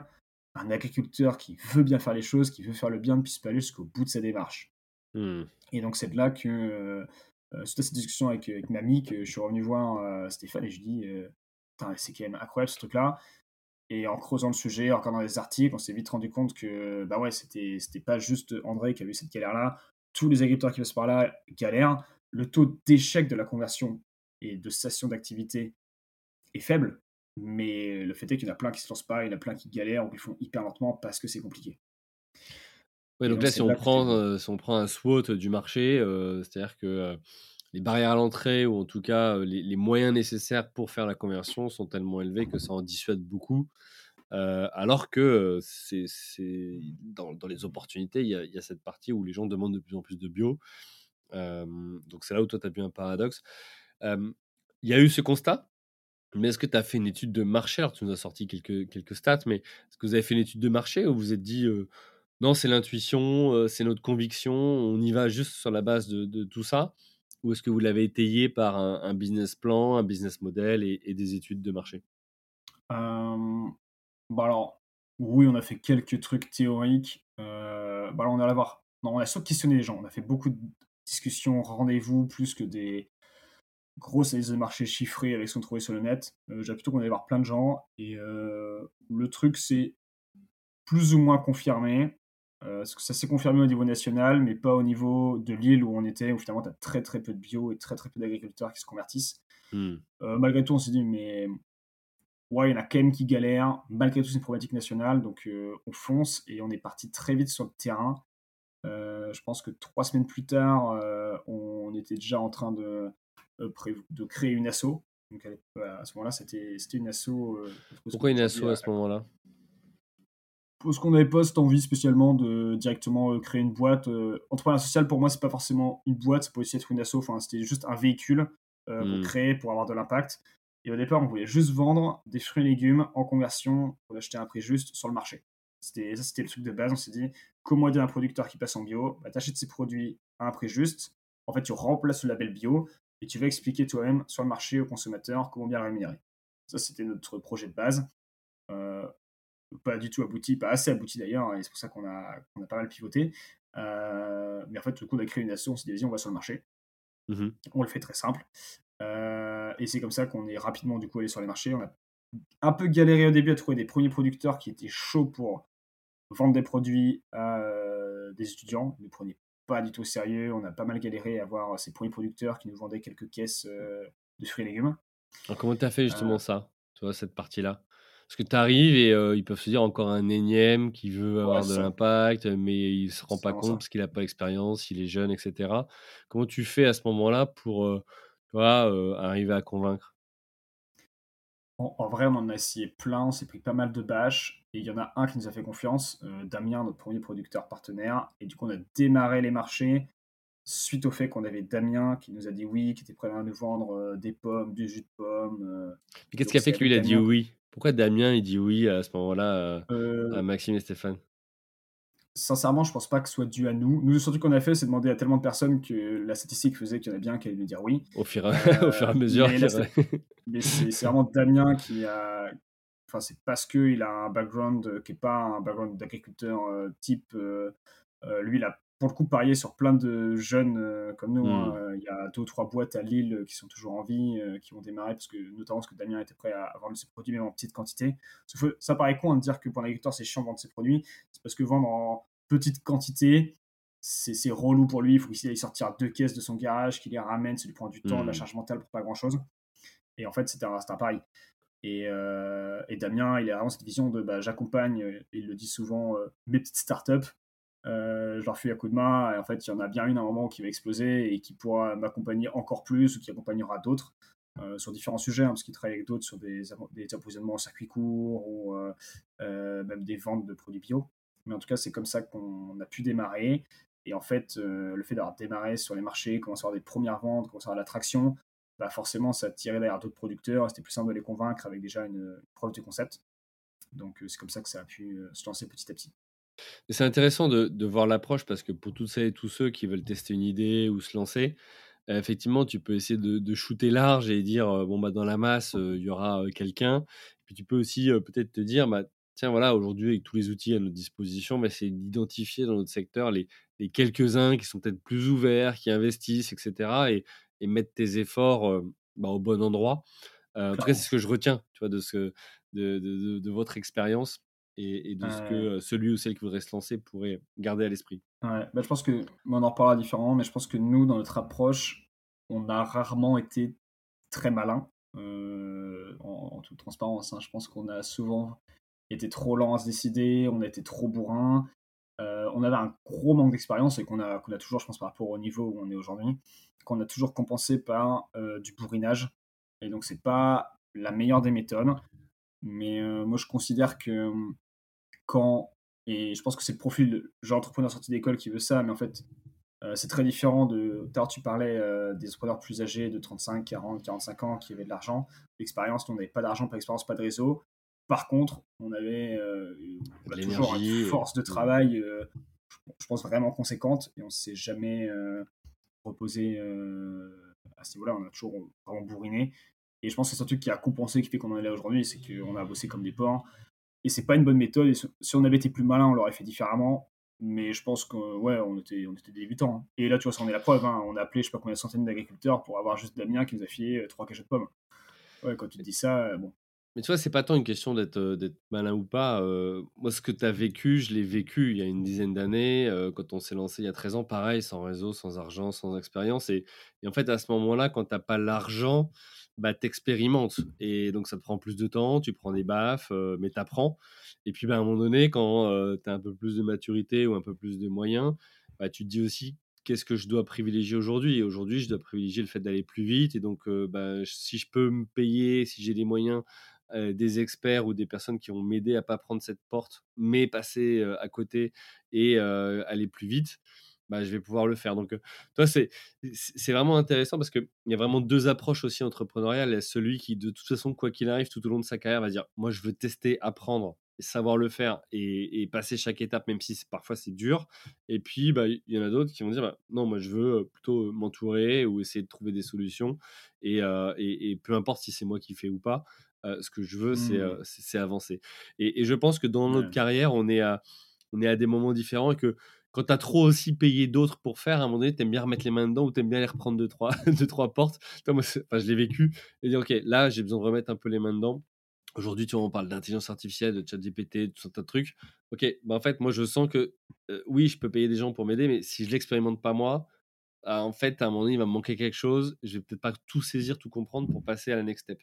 un agriculteur qui veut bien faire les choses, qui veut faire le bien, ne puisse pas aller jusqu'au bout de sa démarche. Mmh. Et donc c'est de là que, euh, euh, suite à cette discussion avec, avec Mamie, que je suis revenu voir euh, Stéphane et je dis, c'est quand même incroyable ce truc-là. Et en creusant le sujet, en regardant les articles, on s'est vite rendu compte que bah ouais, c'était, c'était pas juste André qui a eu cette galère-là. Tous les agriculteurs qui passent par là galèrent. Le taux d'échec de la conversion et de cessation d'activité est faible. Mais le fait est qu'il y en a plein qui se lancent pas, il y en a plein qui galèrent ou qui font hyper lentement parce que c'est compliqué. Oui, donc, là, si on, prend, euh, si on prend un SWOT du marché, euh, c'est-à-dire que euh, les barrières à l'entrée ou en tout cas les, moyens nécessaires pour faire la conversion sont tellement élevés que ça en dissuade beaucoup. alors que c'est dans, les opportunités, il y, a, cette partie où les gens demandent de plus en plus de bio. donc c'est là où toi, tu as vu un paradoxe. Il y a eu ce constat mais est-ce que tu as fait une étude de marché? Alors, tu nous as sorti quelques, quelques stats, mais est-ce que vous avez fait une étude de marché ou vous vous êtes dit non, c'est l'intuition, c'est notre conviction, on y va juste sur la base de, tout ça? Ou est-ce que vous l'avez étayé par un, business plan, un business model et, des études de marché? Bah alors, oui, on a fait quelques trucs théoriques. bah on, a voir... non, on a questionné les gens. On a fait beaucoup de discussions, rendez-vous, plus que des, grosse analyse de marché chiffrée avec ce qu'on trouvait sur le net. Euh, J'ai plutôt qu'on allait voir plein de gens. Et euh, le truc, c'est plus ou moins confirmé. Euh, que ça s'est confirmé au niveau national, mais pas au niveau de l'île où on était, où finalement tu as très très peu de bio et très très peu d'agriculteurs qui se convertissent. Hmm. Euh, malgré tout, on s'est dit, mais ouais, il y en a quand même qui galèrent. Malgré tout, c'est une problématique nationale, donc on fonce et on est parti très vite sur le terrain. je pense que trois semaines plus tard, on était déjà en train de, euh, de créer une asso. Donc à ce moment-là, c'était une asso. Euh, Pourquoi une asso à ce moment-là? Parce qu'on n'avait pas cette envie spécialement de directement euh, créer une boîte. entrepreneur social, pour moi, c'est pas forcément une boîte, ça peut aussi être une asso. Enfin, c'était juste un véhicule pour hmm. créer, pour avoir de l'impact. Et au départ, on voulait juste vendre des fruits et légumes en conversion pour l'acheter à un prix juste sur le marché. C'était, ça, c'était le truc de base. On s'est dit, comment aider un producteur qui passe en bio bah, Tu achètes ses produits à un prix juste. En fait, tu remplaces le label bio et tu vas expliquer toi-même sur le marché aux consommateurs comment bien le rémunérer. Ça, c'était notre projet de base. Euh, pas du tout abouti, pas assez abouti d'ailleurs, et c'est pour ça qu'on a, a pas mal pivoté. Euh, mais en fait, le coup, on a créé une asso, on s'est dit, on va sur le marché. Mmh on le fait très simple. Euh, et c'est comme ça qu'on est rapidement du coup allé sur les marchés. On a un peu galéré au début à trouver des premiers producteurs qui étaient chauds pour vendre des produits à des étudiants. Les premiers pas du tout sérieux. On a pas mal galéré à avoir ces premiers producteurs qui nous vendaient quelques caisses euh, de fruits et légumes. Alors comment tu as fait justement euh. ça, toi, cette partie-là? Parce que tu arrives et euh, ils peuvent se dire encore un énième qui veut avoir de l'impact, mais il se rend pas compte parce qu'il n'a pas l'expérience, il est jeune, etc. Comment tu fais à ce moment-là pour toi, arriver à convaincre? En, vrai, on en a essayé plein, on s'est pris pas mal de bâches, et il y en a un qui nous a fait confiance, euh, Damien, notre premier producteur partenaire, et du coup on a démarré les marchés suite au fait qu'on avait Damien qui nous a dit oui, qui était prêt à nous vendre euh, des pommes, du jus de pommes. Euh. Qu'est-ce qui a fait que lui il a dit oui? Pourquoi Damien il dit oui à ce moment-là à Maxime et Stéphane? Sincèrement, je pense pas que ce soit dû à nous. Nous, surtout qu'on a fait, c'est demander à tellement de personnes que la statistique faisait qu'il y en a bien qui allaient nous dire oui. Au fur, et à mesure. Mais, c'est vraiment Damien qui a. Enfin, c'est parce qu'il a un background qui n'est pas un background d'agriculteur euh, type. Euh, euh, lui, il a pour le coup parié sur plein de jeunes comme nous. Hein. Hmm. Il y a deux ou trois boîtes à Lille qui sont toujours en vie, qui vont démarrer, parce que, notamment parce que Damien était prêt à vendre ses produits, même en petite quantité. Ça paraît con de dire que pour l'agriculteur, c'est chiant de vendre ses produits. C'est parce que vendre en petite quantité, c'est relou pour lui. Il faut qu'il aille sortir deux caisses de son garage, qu'il les ramène, ça lui prend du temps, de la mmh. charge mentale pour pas grand chose. Et en fait, c'était un, un pari. Et, et, Damien, il a vraiment cette vision de bah, j'accompagne, il le dit souvent, mes petites startups. Je leur fais un coup de main. Et en fait, il y en a bien une à un moment qui va exploser et qui pourra m'accompagner encore plus ou qui accompagnera d'autres. sur différents sujets, hein, parce qu'il travaille avec d'autres sur des, des approvisionnements en circuit court ou même des ventes de produits bio. Mais en tout cas, c'est comme ça qu'on a pu démarrer. Et en fait, euh, le fait d'avoir démarré sur les marchés, commencer à avoir des premières ventes, commencer à avoir l'attraction, bah forcément, ça tirait derrière d'autres producteurs. C'était plus simple de les convaincre avec déjà une, preuve de concept. Donc, euh, c'est comme ça que ça a pu euh, se lancer petit à petit. C'est intéressant de, de voir l'approche parce que pour toutes celles et tous ceux qui veulent tester une idée ou se lancer, effectivement, tu peux essayer de, de, shooter large et dire bon, bah, dans la masse, il y aura quelqu'un. Puis tu peux aussi peut-être te dire bah, tiens, voilà, aujourd'hui, avec tous les outils à notre disposition, bah, c'est d'identifier dans notre secteur les, les quelques-uns qui sont peut-être plus ouverts, qui investissent, etc. Et, et mettre tes efforts bah, au bon endroit. en tout cas, c'est ce que je retiens tu vois, de, ce, de, de, de, votre expérience et, de ce que celui ou celle qui voudrait se lancer pourrait garder à l'esprit. Ouais, bah, je pense que, on en reparlera différemment, mais je pense que nous, dans notre approche, on a rarement été très malin, en, toute transparence. Hein. Je pense qu'on a souvent été trop lent à se décider, on a été trop bourrin, euh, on avait un gros manque d'expérience et qu'on a, qu'on a toujours, je pense, par rapport au niveau où on est aujourd'hui, qu'on a toujours compensé par euh, du bourrinage. Et donc, c'est pas la meilleure des méthodes. Mais euh, moi, je considère que quand, et je pense que c'est le profil genre entrepreneur sorti d'école qui veut ça, mais en fait, c'est très différent de. Tout tu parlais des entrepreneurs plus âgés de 35, 40, 45 ans qui avaient de l'argent, l'expérience. On n'avait pas d'argent, pas d'expérience, pas de réseau. Par contre, on avait euh, toujours une force de travail, euh, je pense vraiment conséquente, et on ne s'est jamais euh, reposé à ce niveau-là. On a toujours vraiment bourriné. Et je pense que c'est un truc qui a compensé, qui fait qu'on en est là aujourd'hui, c'est qu'on a bossé comme des porcs. Et c'est pas une bonne méthode. Si on avait été plus malin, on l'aurait fait différemment. Mais je pense qu'on ouais, on était, on était débutants. Hein. Et là, tu vois, ça en est la preuve. Hein. On a appelé, je sais pas combien de centaines d'agriculteurs pour avoir juste Damien qui nous a filé trois cachettes de pommes. Ouais, quand tu te dis ça, bon, mais tu vois, c'est pas tant une question d'être malin ou pas. moi, ce que tu as vécu, je l'ai vécu il y a une dizaine d'années, quand on s'est lancé il y a 13 ans, pareil, sans réseau, sans argent, sans expérience. Et, en fait, à ce moment-là, quand tu n'as pas l'argent, bah, tu expérimentes. Et donc, ça te prend plus de temps, tu prends des baffes, mais tu apprends. Et puis, bah, à un moment donné, quand tu as un peu plus de maturité ou un peu plus de moyens, bah, tu te dis aussi qu'est-ce que je dois privilégier aujourd'hui? Et aujourd'hui, je dois privilégier le fait d'aller plus vite. Et donc, bah, si je peux me payer, si j'ai les moyens euh, des experts ou des personnes qui vont m'aider à pas prendre cette porte, mais passer euh, à côté et euh, aller plus vite, bah, je vais pouvoir le faire. Donc, toi, c'est, vraiment intéressant parce qu'il y a vraiment deux approches aussi entrepreneuriales. Il y a celui qui, de toute façon, quoi qu'il arrive, tout au long de sa carrière, va dire Moi, je veux tester, apprendre, et savoir le faire et, passer chaque étape, même si parfois c'est dur. Et puis, bah, il y en a d'autres qui vont dire bah, Non, moi, je veux plutôt m'entourer ou essayer de trouver des solutions. Et, et, et peu importe si c'est moi qui fais ou pas, ce que je veux, mmh. c'est avancer. Et, je pense que dans notre carrière, on est, à, on est à des moments différents et que quand tu as trop aussi payé d'autres pour faire, à un moment donné, tu aimes bien remettre les mains dedans ou tu aimes bien les reprendre de trois, deux, trois portes. moi, enfin, je l'ai vécu et dire, OK, là, j'ai besoin de remettre un peu les mains dedans. Aujourd'hui, tu vois, on parle d'intelligence artificielle, de chat GPT, tout un tas de trucs. OK, bah en fait, moi, je sens que oui, je peux payer des gens pour m'aider, mais si je l'expérimente pas moi, ah, en fait, à un moment donné, il va me manquer quelque chose. Je vais peut-être pas tout saisir, tout comprendre pour passer à la next step.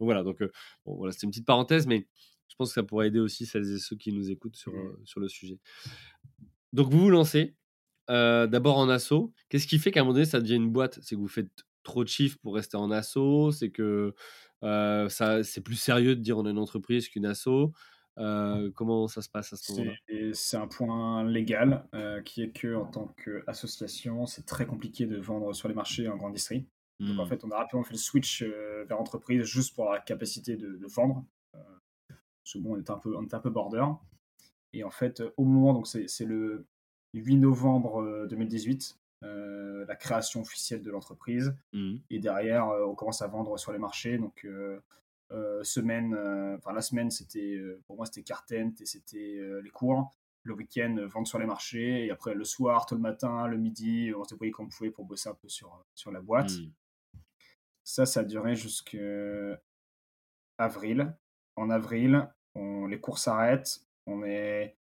Donc voilà, donc bon, voilà, c'est une petite parenthèse, mais je pense que ça pourrait aider aussi celles et ceux qui nous écoutent sur, sur le sujet. Donc vous vous lancez d'abord en assaut. Qu'est-ce qui fait qu'à un moment donné, ça devient une boîte? C'est que vous faites trop de chiffres pour rester en assaut C'est que ça, c'est plus sérieux de dire on a une entreprise qu'une assaut comment ça se passe à ce moment-là? C'est un point légal qui est que en tant qu'association, c'est très compliqué de vendre sur les marchés en grande industrie. Donc en mmh. fait, on a rapidement fait le switch vers entreprise juste pour la capacité de, vendre. parce que bon, on était un peu, on était un peu border. Et en fait, au moment, donc c'est le 8 novembre 2018, la création officielle de l'entreprise. Mmh. Et derrière, on commence à vendre sur les marchés. Donc euh, semaine, euh, enfin la semaine, c'était euh, pour moi c'était Cartent et c'était les cours. Le week-end, vendre sur les marchés. Et après, le soir, le matin, le midi, on se voyait comme on pouvait pour bosser un peu sur, sur la boîte. Hmm. Ça, ça a duré jusqu'à avril. En avril, on, les cours s'arrêtent. On est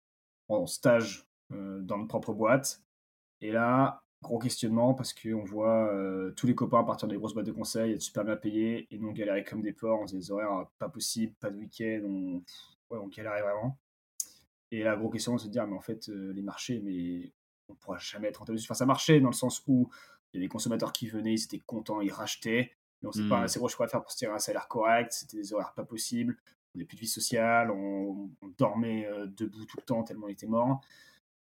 en stage dans notre propre boîte. Et là, gros questionnement parce qu'on voit tous les copains partir des grosses boîtes de conseil, être super bien payés, et nous galérer comme des porcs, on faisait des horaires pas possibles, pas de week-end, on, ouais, on galérait vraiment. Et la grosse question, c'est de dire, mais en fait, les marchés, mais on pourra jamais être rentable. Enfin, ça marchait dans le sens où il y a des consommateurs qui venaient, ils étaient contents, ils rachetaient, mais on sait pas assez gros chiffre faire pour se tirer un salaire correct, c'était des horaires pas possibles, on n'avait plus de vie sociale, on, dormait debout tout le temps tellement on était mort.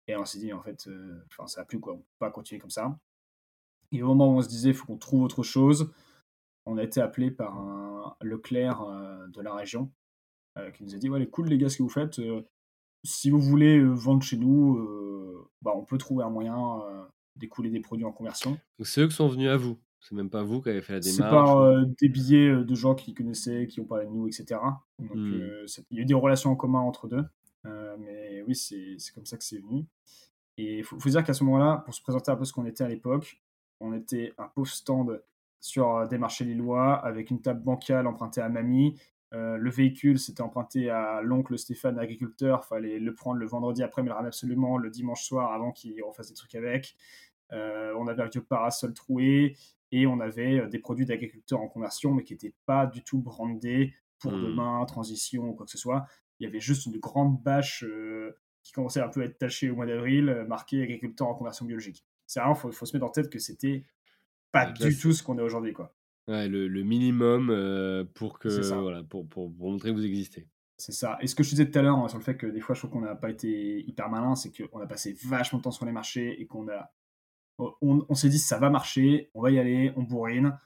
Et on s'est dit, en fait, enfin, ça a plus quoi, on peut pas continuer comme ça. Et au moment où on se disait, il faut qu'on trouve autre chose, on a été appelé par un Leclerc de la région qui nous a dit, ouais, cool les gars, ce que vous faites, si vous voulez vendre chez nous, bah, on peut trouver un moyen d'écouler des produits en conversion. Donc c'est eux qui sont venus à vous c'est même pas vous qui avez fait la démarche. C'est par des billets de gens qui connaissaient, qui ont parlé de nous, etc. Donc mmh. il y a eu des relations en commun entre deux. mais oui, c'est comme ça que c'est venu. Et il faut, faut, dire qu'à ce moment-là, pour se présenter un peu ce qu'on était à l'époque, on était un pauvre stand sur des marchés lillois avec une table bancale empruntée à mamie euh, le véhicule, c'était emprunté à l'oncle Stéphane, agriculteur. Fallait le prendre le vendredi après, mais le ramener absolument le dimanche soir avant qu'il refasse des trucs avec. Euh, on avait un vieux parasol troué et on avait euh, des produits d'agriculteurs en conversion, mais qui n'étaient pas du tout brandés pour hmm. demain, transition ou quoi que ce soit. Il y avait juste une grande bâche qui commençait un peu à être tachée au mois d'avril, marquée agriculteur en conversion biologique. C'est il faut, faut, se mettre en tête que c'était pas du tout ce qu'on est aujourd'hui, quoi. Ouais, le, le minimum pour, que, voilà, pour, pour, montrer que vous existez. C'est ça. Et ce que je disais tout à l'heure hein, sur le fait que des fois je trouve qu'on n'a pas été hyper malin, c'est qu'on a passé vachement de temps sur les marchés et qu'on a. On, on s'est dit ça va marcher, on va y aller, on bourrine.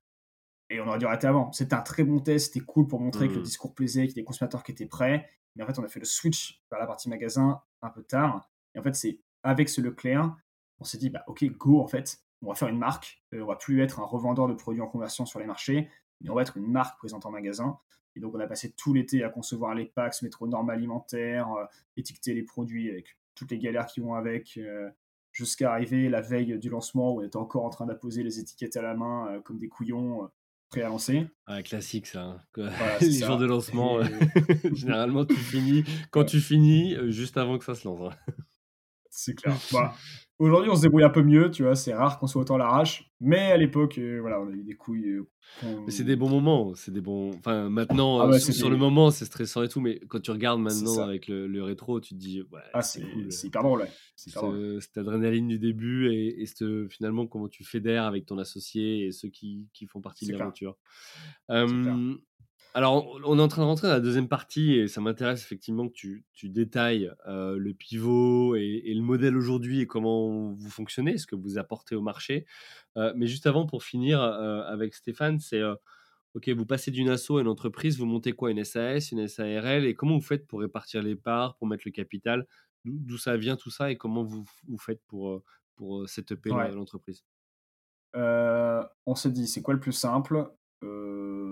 Et on aurait dû arrêter avant. C'était un très bon test, c'était cool pour montrer que le mmh. discours plaisait, qu'il y a des consommateurs qui étaient prêts. Mais en fait, on a fait le switch vers la partie magasin un peu tard. Et en fait, c'est avec ce Leclerc, on s'est dit, bah ok, go en fait on va faire une marque, euh, on va plus être un revendeur de produits en conversion sur les marchés, mais on va être une marque présente en magasin. Et donc on a passé tout l'été à concevoir les packs, se mettre aux normes alimentaires, euh, étiqueter les produits avec toutes les galères qui vont avec, euh, jusqu'à arriver la veille du lancement où on était encore en train d'apposer les étiquettes à la main comme des couillons prêts à lancer. Ah, classique ça. Hein. les jours de lancement, généralement tu finis quand tu finis juste avant que ça se lance. Hein. C'est clair. Bah, Aujourd'hui, on se débrouille un peu mieux, tu vois, c'est rare qu'on soit autant l'arrache. Mais à l'époque, euh, voilà, on a eu des couilles. Euh, mais c'est des bons moments, c'est des bons. Enfin, maintenant, ah sur, le moment, c'est stressant et tout, mais quand tu regardes maintenant avec le, rétro, tu te dis, ouais, ah, c'est cool. C'est hyper drôle, ouais. Cette adrénaline du début et, et finalement, comment tu fédères avec ton associé et ceux qui, qui font partie de l'aventure. Alors, on est en train de rentrer dans la deuxième partie et ça m'intéresse effectivement que tu, détailles le pivot et, le modèle aujourd'hui et comment vous fonctionnez, ce que vous apportez au marché. mais juste avant, pour finir avec Stéphane, c'est OK, vous passez d'une asso à une entreprise, vous montez quoi? Une SAS, une SARL et comment vous faites pour répartir les parts, pour mettre le capital? D'où ça vient tout ça et comment vous, vous faites pour, pour setuper l'entreprise? On s'est dit, c'est quoi le plus simple?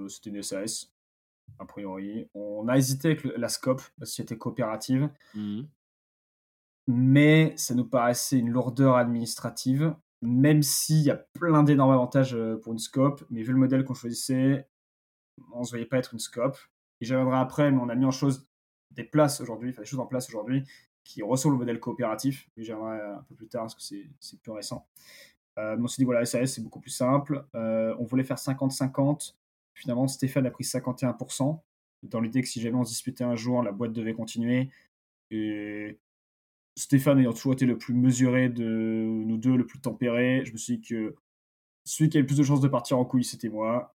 C'était une SAS a priori. On a hésité avec la SCOP, la société coopérative, mmh. mais ça nous paraissait une lourdeur administrative, même s'il y a plein d'énormes avantages euh, pour une SCOP, mais vu le modèle qu'on choisissait, on ne se voyait pas être une SCOP. Et j'y reviendrai après, mais on a mis en chose des places aujourd'hui, enfin des choses en place aujourd'hui qui ressemblent au modèle coopératif, mais j'y reviendrai un peu plus tard parce que c'est plus récent. Euh, on s'est dit, voilà, SAS, c'est beaucoup plus simple. Euh, on voulait faire 50-50. Finalement, Stéphane a pris 51%, dans l'idée que si jamais on se disputait un jour, la boîte devait continuer. Et Stéphane ayant toujours été le plus mesuré de nous deux, le plus tempéré, je me suis dit que celui qui avait le plus de chances de partir en couille, c'était moi.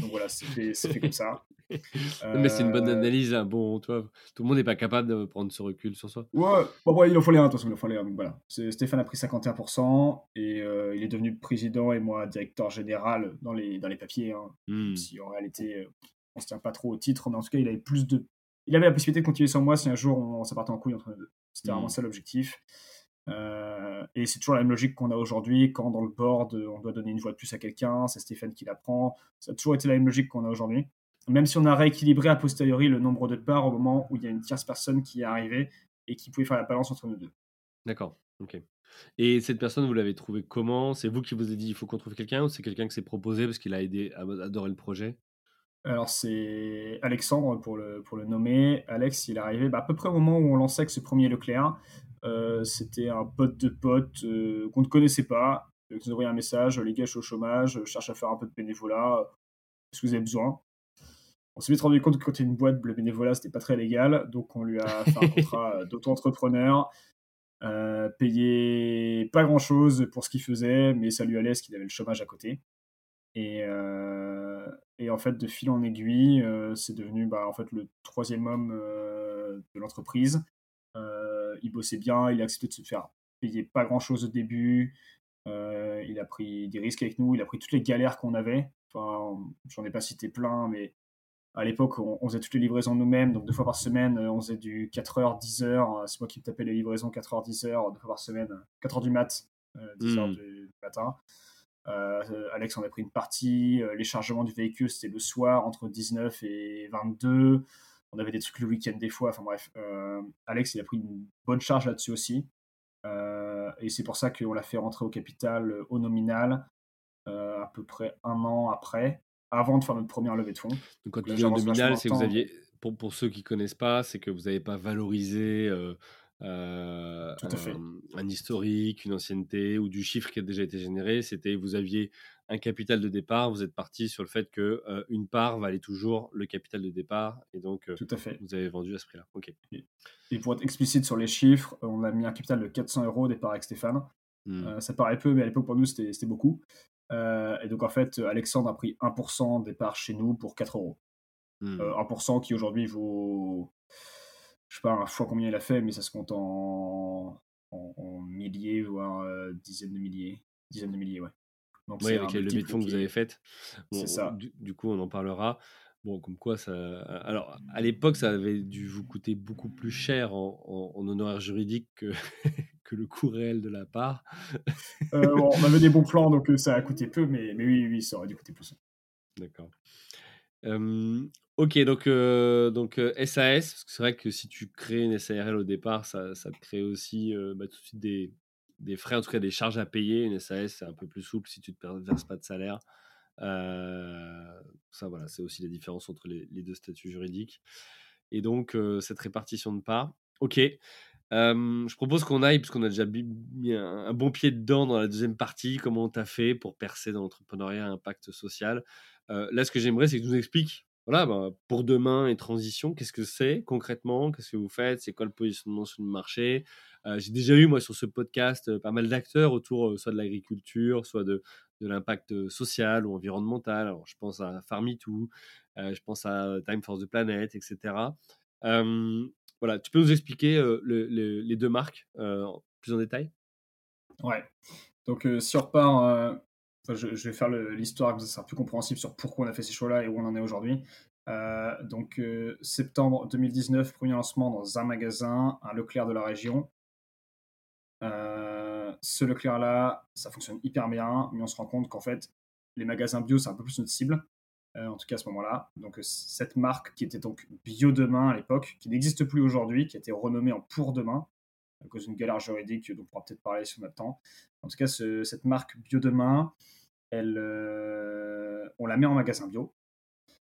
Donc voilà, c'est fait, comme ça. Mais c'est une bonne euh, analyse. Hein. Bon, toi, tout le monde n'est pas capable de prendre ce recul sur soi. Ouais, bon, il en fallait un, de toute façon, il en fallait un. Donc voilà. Stéphane a pris 51% et euh, il est devenu président et moi directeur général dans les, dans les papiers. Hein. Hmm. Si en réalité, euh, on se tient pas trop au titre, mais en tout cas, il avait plus de. Il avait la possibilité de continuer sans moi si un jour on, s'appartait en couille entre nous deux. C'était vraiment hmm. ça l'objectif. Euh, et c'est toujours la même logique qu'on a aujourd'hui quand dans le board on doit donner une voix de plus à quelqu'un, c'est Stéphane qui la prend. Ça a toujours été la même logique qu'on a aujourd'hui. Même si on a rééquilibré a posteriori le nombre de parts au moment où il y a une tierce personne qui est arrivée et qui pouvait faire la balance entre nous deux. D'accord, ok. Et cette personne, vous l'avez trouvée comment? C'est vous qui vous avez dit il faut qu'on trouve quelqu'un ou c'est quelqu'un qui s'est proposé parce qu'il a aidé à adorer le projet? Alors c'est Alexandre pour le, pour le nommer. Alex, il est arrivé bah, à peu près au moment où on lançait avec ce premier Leclerc. Euh, c'était un pote de pote euh, qu'on ne connaissait pas, qui nous envoyait un message les gars, je suis au chômage, je cherche à faire un peu de bénévolat, est-ce que vous avez besoin? On s'est vite rendu compte que quand tu une boîte, le bénévolat, c'était pas très légal, donc on lui a fait un contrat d'auto-entrepreneur. Euh, payé pas grand chose pour ce qu'il faisait, mais ça lui allait parce qu'il avait le chômage à côté. Et, euh, et, en fait, de fil en aiguille, euh, c'est devenu bah, en fait, le troisième homme de l'entreprise. Il bossait bien, il a accepté de se faire payer pas grand chose au début. il a pris des risques avec nous, il a pris toutes les galères qu'on avait. Enfin, j'en ai pas cité plein, mais à l'époque, on, faisait toutes les livraisons nous-mêmes, donc deux fois par semaine, euh, on faisait du 4h, 10h. C'est moi qui me tapais les livraisons 4h, 10h, deux fois par semaine, 4h du mat, 10h hmm. du matin. Euh, Alex en a pris une partie. Euh, les chargements du véhicule, c'était le soir, entre 19 et 22. On avait des trucs le week-end des fois. Enfin bref, Alex, il a pris une bonne charge là-dessus aussi. et c'est pour ça qu'on l'a fait rentrer au capital au nominal à peu près un an après avant de faire notre première levée de fonds. Donc, quand tu dis nominal, c'est que vous aviez, pour, pour ceux qui ne connaissent pas, c'est que vous n'avez pas valorisé euh, euh, un, historique, une ancienneté ou du chiffre qui a déjà été généré. C'était vous aviez un capital de départ, vous êtes parti sur le fait que euh, une part valait toujours le capital de départ et donc Tout à fait. vous avez vendu à ce prix-là. Ok. Et, pour être explicite sur les chiffres, on a mis un capital de 400 euros au départ avec Stéphane. Mmh. ça paraît peu, mais à l'époque pour nous c'était beaucoup. Euh, et donc en fait, Alexandre a pris 1% des parts chez nous pour 4 euros. 1% hmm. qui aujourd'hui vaut, je sais pas un fois combien il a fait, mais ça se compte en, en, milliers, voire euh, dizaines de milliers. Dizaines de milliers, ouais. Donc, oui, avec les levées de fonds que vous avez faites. c'est ça. Du, coup, on en parlera. Bon, comme quoi, ça. Alors, à l'époque, ça avait dû vous coûter beaucoup plus cher en, en, en honoraire juridique que, que le coût réel de la part. Euh, on avait des bons plans, donc euh, ça a coûté peu, mais, mais oui, oui, ça aurait dû coûter plus. D'accord. ok, donc, euh, donc SAS, parce que c'est vrai que si tu crées une SARL au départ, ça, ça te crée aussi bah, tout de suite des, des, frais, en tout cas des charges à payer. Une SAS, c'est un peu plus souple si tu ne verses pas de salaire. ça, voilà, c'est aussi la différence entre les, deux statuts juridiques. Et donc, cette répartition de parts. Ok, je propose qu'on aille, puisqu'on a déjà mis un, bon pied dedans dans la deuxième partie, comment tu as fait pour percer dans l'entrepreneuriat à impact social. là, ce que j'aimerais, c'est que tu nous expliques, voilà, bah, pour demain et transition, qu'est-ce que c'est concrètement, qu'est-ce que vous faites, c'est quoi le positionnement sur le marché? J'ai déjà eu, moi, sur ce podcast, pas mal d'acteurs autour soit de l'agriculture, soit de, de l'impact social ou environnemental. Alors, je pense à Farmitou, je pense à Time for the Planet, etc. Voilà, tu peux nous expliquer les deux marques plus en détail? Ouais. Donc, si on repart, je, vais faire l'histoire, ça sera plus compréhensible sur pourquoi on a fait ces choix-là et où on en est aujourd'hui. donc, septembre 2019, premier lancement dans un magasin, un Leclerc de la région. Ce Leclerc-là, ça fonctionne hyper bien, mais on se rend compte qu'en fait, les magasins bio, c'est un peu plus notre cible. Euh, en tout cas à ce moment-là. Donc euh, cette marque qui était donc Bio Demain à l'époque, qui n'existe plus aujourd'hui, qui a été renommée en Pour Demain, à cause d'une galère juridique dont on pourra peut-être parler sur notre temps. En tout cas, cette marque Bio Demain, elle, euh, on la met en magasin bio.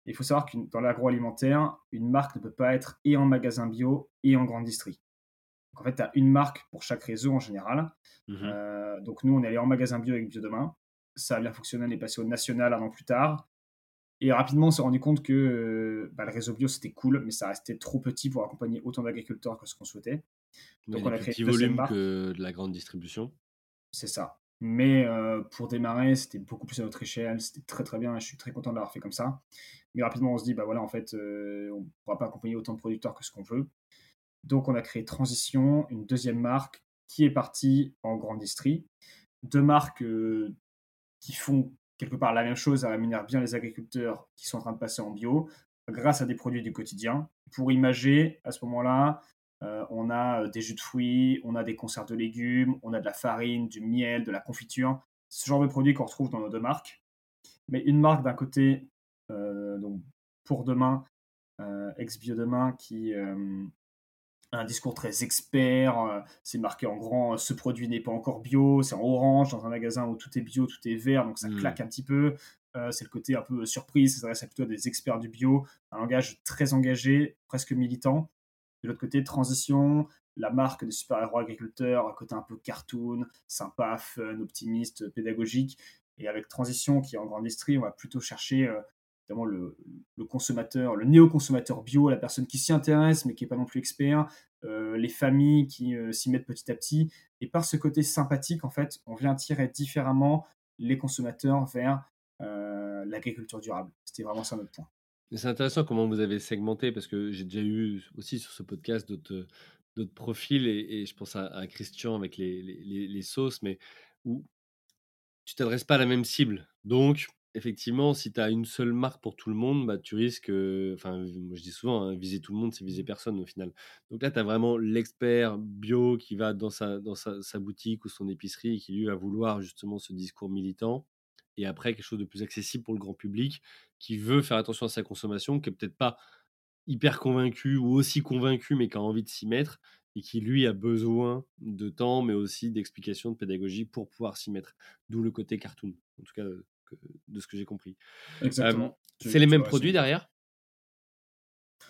Il faut savoir que dans l'agroalimentaire, une marque ne peut pas être et en magasin bio et en grande distrie. Donc en fait, tu as une marque pour chaque réseau en général. Mmh donc nous, on est allé en magasin bio avec Bio Demain. Ça a bien fonctionné, on est passé au national un an plus tard. Et rapidement, on s'est rendu compte que euh, bah, le réseau bio, c'était cool, mais ça restait trop petit pour accompagner autant d'agriculteurs que ce qu'on souhaitait. Donc, on a créé petit volume que de la grande distribution. C'est ça. Mais euh, pour démarrer, c'était beaucoup plus à notre échelle. C'était très très bien et je suis très content de l'avoir fait comme ça. Mais rapidement, on se dit, bah voilà, en fait, euh, on ne pourra pas accompagner autant de producteurs que ce qu'on veut. Donc, on a créé Transition, une deuxième marque qui est partie en grande distrie. Deux marques qui font quelque part la même chose, ça rémunère bien les agriculteurs qui sont en train de passer en bio grâce à des produits du quotidien. Pour imager, à ce moment-là, euh, on a euh, des jus de fruits, on a des conserves de légumes, on a de la farine, du miel, de la confiture, ce genre de produits qu'on retrouve dans nos deux marques. Mais une marque d'un côté, euh, donc pour demain, ex bio demain, qui un discours très expert, euh, c'est marqué en grand, euh, ce produit n'est pas encore bio, c'est en orange dans un magasin où tout est bio, tout est vert, donc ça hmm. claque un petit peu. Euh, c'est le côté un peu surprise, ça s'adresse plutôt à des experts du bio, un langage très engagé, presque militant. De l'autre côté, transition, la marque des super-héros agriculteurs, à côté un peu cartoon, sympa, fun, optimiste, pédagogique. Et avec Transition, qui est en grande industrie, on va plutôt chercher le, consommateur, le néo-consommateur bio, la personne qui s'y intéresse mais qui n'est pas non plus expert, les familles qui s'y mettent petit à petit. Et par ce côté sympathique, en fait, on vient tirer différemment les consommateurs vers l'agriculture durable. C'était vraiment ça notre point. C'est intéressant comment vous avez segmenté, parce que j'ai déjà eu aussi sur ce podcast d'autres, profils, et, je pense à, Christian avec les, les, sauces, mais où tu t'adresses pas à la même cible. Donc, effectivement, si tu as une seule marque pour tout le monde, bah, tu risques, enfin, moi je dis souvent, hein, viser tout le monde, c'est viser personne au final. Donc là, tu as vraiment l'expert bio qui va dans, sa, dans sa, boutique ou son épicerie et qui lui va vouloir justement ce discours militant et après quelque chose de plus accessible pour le grand public qui veut faire attention à sa consommation, qui est peut-être pas hyper convaincu ou aussi convaincu, mais qui a envie de s'y mettre et qui lui a besoin de temps, mais aussi d'explications, de pédagogie pour pouvoir s'y mettre. D'où le côté cartoon, en tout cas de ce que j'ai compris. Exactement. c'est les mêmes produits derrière?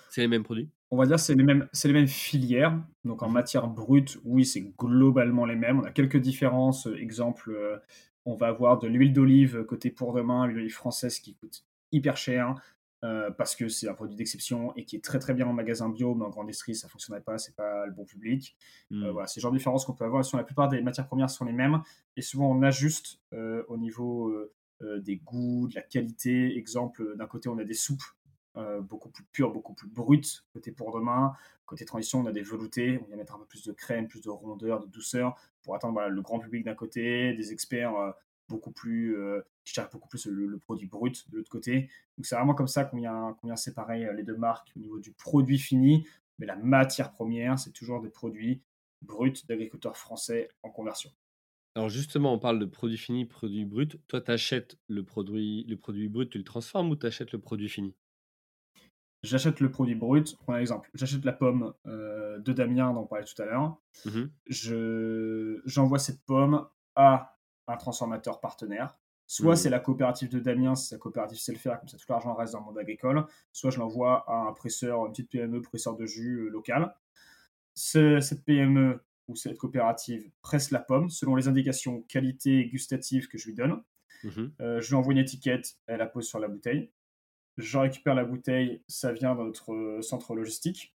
C'est les mêmes produits? On va dire c'est les mêmes, c'est les mêmes filières. Donc en mmh matière brute, oui, c'est globalement les mêmes. On a quelques différences. Exemple, on va avoir de l'huile d'olive côté pour demain, l'huile d'olive française qui coûte hyper cher euh, parce que c'est un produit d'exception et qui est très très bien en magasin bio, mais en grande industrie ça fonctionnerait pas, c'est pas le bon public. Euh, hmm. voilà, c'est le genre de différence qu'on peut avoir. Sur la plupart des matières premières sont les mêmes et souvent on ajuste euh, au niveau des goûts, de la qualité. Exemple, d'un côté on a des soupes beaucoup plus pures, beaucoup plus brutes côté pour demain. Côté transition, on a des veloutés, on vient mettre un peu plus de crème, plus de rondeur, de douceur pour atteindre le grand public d'un côté, des experts euh, beaucoup plus euh, qui cherchent beaucoup plus le, produit brut de l'autre côté. Donc c'est vraiment comme ça qu'on vient, séparer euh, les deux marques au niveau du produit fini, mais la matière première, c'est toujours des produits bruts d'agriculteurs français en conversion. Alors justement, on parle de produit fini, produit brut. Toi, tu achètes le produit, le produit brut, tu le transformes ou tu achètes le produit fini? J'achète le produit brut. Pour exemple, j'achète la pomme euh, de Damien dont on parlait tout à l'heure. Mmh je, j'envoie cette pomme à un transformateur partenaire. Soit mmh. c'est la coopérative de Damien, si sa coopérative sait le faire, comme ça tout l'argent reste dans le monde agricole. Soit je l'envoie à un presseur, une petite PME, presseur de jus euh, local. cette PME cette coopérative presse la pomme selon les indications qualité gustatives que je lui donne. Mmh euh, je lui envoie une étiquette, elle la pose sur la bouteille je récupère la bouteille, ça vient de notre euh, centre logistique.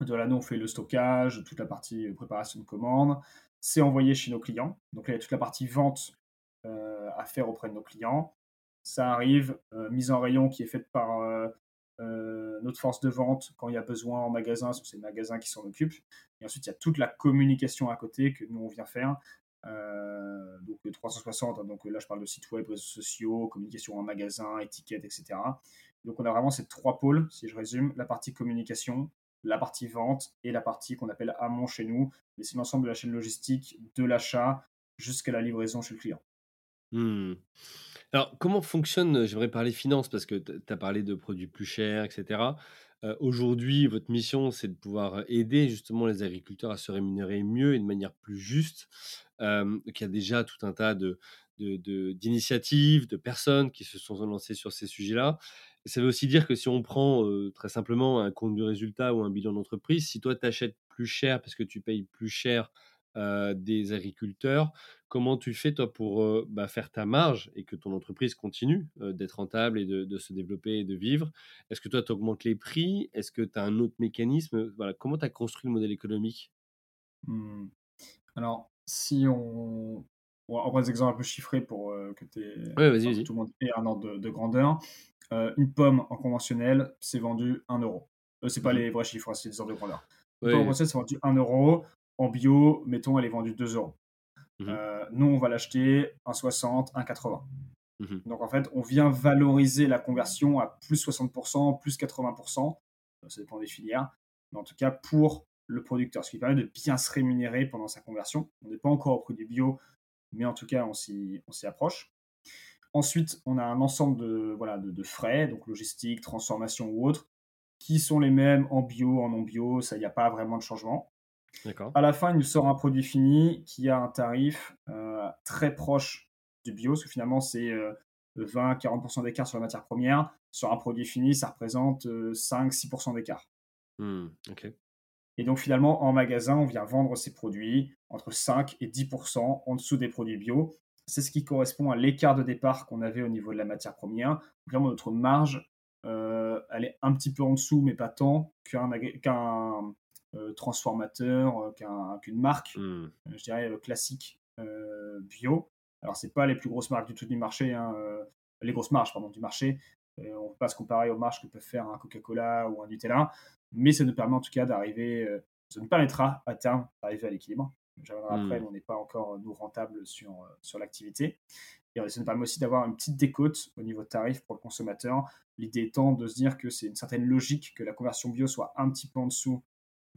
De là, nous, on fait le stockage, toute la partie euh, préparation de commande. C'est envoyé chez nos clients. Donc là, il y a toute la partie vente euh, à faire auprès de nos clients. Ça arrive, mise en rayon qui est faite par notre force de vente quand il y a besoin en magasin, c'est le magasin qui s'en occupe. Et ensuite, il y a toute la communication à côté que nous, on vient faire euh, donc 360, hein, donc là je parle de site web, réseaux sociaux, communication en magasin, étiquette, etc. Donc on a vraiment ces trois pôles, si je résume, la partie communication, la partie vente et la partie qu'on appelle amont chez nous. Et c'est l'ensemble de la chaîne logistique, de l'achat jusqu'à la livraison chez le client. Hmm. Alors, comment fonctionne, j'aimerais parler finance, parce que tu as parlé de produits plus chers, etc. Euh, aujourd'hui, votre mission, c'est de pouvoir aider justement les agriculteurs à se rémunérer mieux et de manière plus juste. Euh, il y a déjà tout un tas d'initiatives, de, personnes qui se sont lancées sur ces sujets-là. ça veut aussi dire que si on prend très simplement un compte du résultat ou un bilan d'entreprise, si toi tu achètes plus cher parce que tu payes plus cher des agriculteurs, comment tu fais toi pour bah, faire ta marge et que ton entreprise continue d'être rentable et de, se développer et de vivre? Est-ce que toi tu augmentes les prix? Est-ce que tu as un autre mécanisme? Voilà, Comment tu as construit le modèle économique? Mmh. Alors, si on. on prend des exemples un peu chiffrés pour que, tout le monde ait un ordre de, grandeur. une pomme en conventionnel, c'est vendu 1 euro. c'est pas mmh les vrais chiffres, hein, c'est des ordres de grandeur. Une pomme en conventionnel, c'est vendu 1 euro. En bio, mettons, elle est vendue 2 euros. Mmh nous, on va l'acheter 1,60, 1,80. Mmh Donc en fait, on vient valoriser la conversion à plus 60%, plus 80%. Ça dépend des filières. Mais en tout cas, pour le producteur, ce qui permet de bien se rémunérer pendant sa conversion. On n'est pas encore au produit bio, mais en tout cas, on s'y approche. Ensuite, on a un ensemble de, voilà, de, frais, donc logistique, transformation ou autres, qui sont les mêmes en bio, en non bio, ça, il n'y a pas vraiment de changement. À la fin, il nous sort un produit fini qui a un tarif euh, très proche du bio, parce que finalement, c'est 20-40% euh, d'écart sur la matière première. Sur un produit fini, ça représente 5-6% euh, d'écart. Mmh, ok. Et donc finalement, en magasin, on vient vendre ces produits entre 5 et 10% en dessous des produits bio. C'est ce qui correspond à l'écart de départ qu'on avait au niveau de la matière première. Donc, vraiment, notre marge, elle est un petit peu en dessous, mais pas tant qu'un transformateur, euh, qu'une marque, mmh. je dirais, classique bio. Alors, c'est pas les plus grosses marques du tout du marché, hein, les grosses marges pardon, du marché. on ne peut pas se comparer aux marges que peuvent faire un Coca-Cola ou un Nutella mais ça nous permet en tout cas d'arriver, euh, ça nous permettra à terme d'arriver à l'équilibre. J'arriverai après, hmm. on n'est pas encore euh, nous rentable sur, euh, sur l'activité. Et ça nous permet aussi d'avoir une petite décote au niveau de tarif pour le consommateur. L'idée étant de se dire que c'est une certaine logique que la conversion bio soit un petit peu en dessous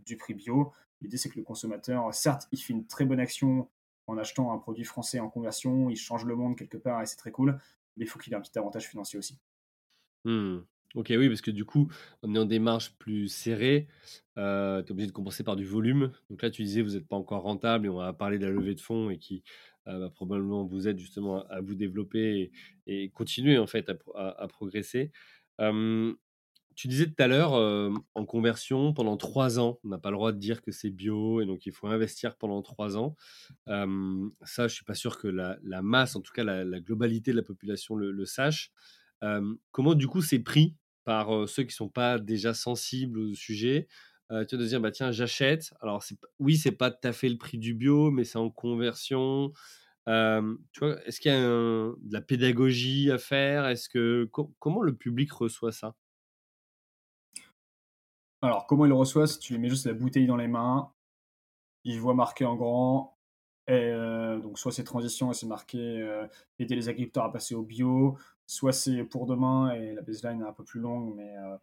du prix bio. L'idée, c'est que le consommateur, certes, il fait une très bonne action en achetant un produit français en conversion, il change le monde quelque part et c'est très cool, mais il faut qu'il ait un petit avantage financier aussi. Hmm. Ok, oui, parce que du coup, en ayant des marges plus serrées, euh, tu es obligé de compenser par du volume. Donc là, tu disais, vous n'êtes pas encore rentable et on va parler de la levée de fonds et qui euh, va probablement vous aide justement à, vous développer et, continuer en fait à, progresser. Tu disais tout à l'heure, en conversion, pendant trois ans, on n'a pas le droit de dire que c'est bio et donc il faut investir pendant trois ans. ça, je suis pas sûr que la, masse, en tout cas la, globalité de la population le, sache. comment du coup c'est pris par ceux qui ne sont pas déjà sensibles au sujet? tu vas te dire, bah, tiens, j'achète. Alors, oui, c'est pas tout à fait le prix du bio, mais c'est en conversion. tu vois, est-ce qu'il y a de la pédagogie à faire? Est-ce que comment le public reçoit ça? Alors, comment il le reçoit Si tu lui mets juste la bouteille dans les mains, il voit marqué en grand. Et, donc, soit c'est transition et c'est marqué aider les agriculteurs à passer au bio, soit c'est pour demain et la baseline est un peu plus longue, mais euh,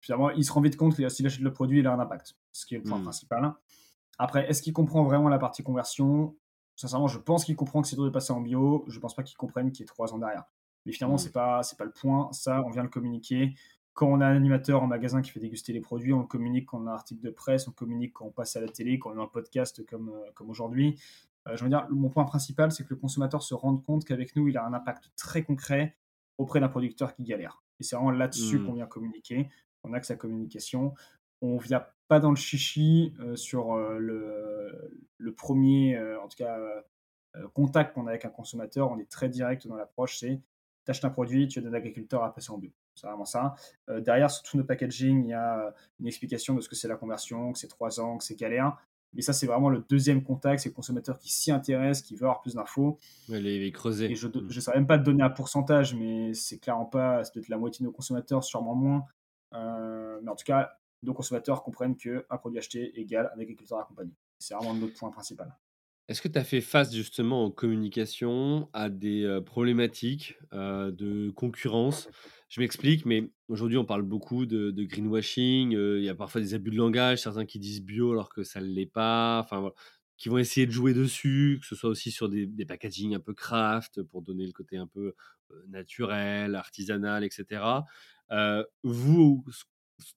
finalement, il se rend vite compte que s'il achète le produit, il a un impact, ce qui est le point hmm. principal. Après, est-ce qu'il comprend vraiment la partie conversion? Sincèrement, je pense qu'il comprend que c'est dur de passer en bio. Je pense pas qu'il comprenne qu'il y a trois ans derrière. Mais finalement, ce hmm. c'est pas c'est pas le point. Ça, on vient le communiquer. Quand on a un animateur en magasin qui fait déguster les produits, on le communique quand on a un article de presse, on communique quand on passe à la télé, quand on a un podcast comme, euh, comme aujourd'hui. Euh, je veux dire, mon point principal, c'est que le consommateur se rende compte qu'avec nous, il a un impact très concret auprès d'un producteur qui galère. Et c'est vraiment là-dessus mmh. qu'on vient communiquer. On axe sa communication. On ne vient pas dans le chichi euh, sur euh, le, le, premier, en tout cas, contact qu'on a avec un consommateur. On est très direct dans l'approche. C'est t'achètes un produit, tu as un agriculteur à passer en bio. C'est vraiment ça. derrière, sur tout notre packaging, il y a une explication de ce que c'est la conversion, que c'est trois ans, que c'est galère. Mais ça, c'est vraiment le deuxième contact, c'est le consommateur qui s'y intéresse, qui veut avoir plus d'infos. Ouais, les, creuser. Et je ne mm. saurais même pas te donner un pourcentage, mais c'est clairement pas, c'est peut-être la moitié de nos consommateurs, sûrement moins. Euh, mais en tout cas, nos consommateurs comprennent qu'un produit acheté égale un agriculteur accompagné. C'est vraiment notre point principal. Est-ce que tu as fait face justement en communication à des problématiques de concurrence? Je m'explique, mais aujourd'hui on parle beaucoup de, greenwashing, il y a parfois des abus de langage, certains qui disent bio alors que ça ne l'est pas, enfin qui vont essayer de jouer dessus, que ce soit aussi sur des, des packaging un peu craft pour donner le côté un peu naturel, artisanal, etc. vous,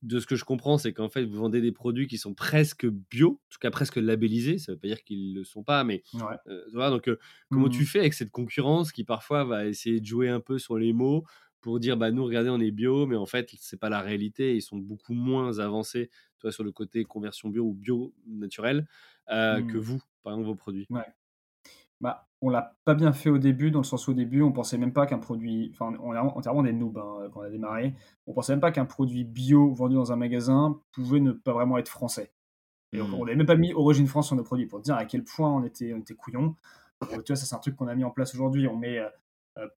de ce que je comprends, c'est qu'en fait, vous vendez des produits qui sont presque bio, en tout cas presque labellisés. Ça ne veut pas dire qu'ils ne le sont pas, mais euh, voilà, donc euh, comment tu mmh. fais avec cette concurrence qui parfois va essayer de jouer un peu sur les mots pour dire bah nous regardez on est bio, mais en fait c'est pas la réalité. Ils sont beaucoup moins avancés, toi sur le côté conversion bio ou bio naturel euh, que mmh. vous, par exemple vos produits? Ouais. Bah, on l'a pas bien fait au début, dans le sens où au début, on pensait même pas qu'un produit. Enfin, on est vraiment des noobs hein, quand on a démarré. On pensait même pas qu'un produit bio vendu dans un magasin pouvait ne pas vraiment être français. Et mmh. on n'avait même pas mis Origine France sur nos produits pour dire à quel point on était, on était couillons. tu vois, ça, c'est un truc qu'on a mis en place aujourd'hui. On met euh, euh,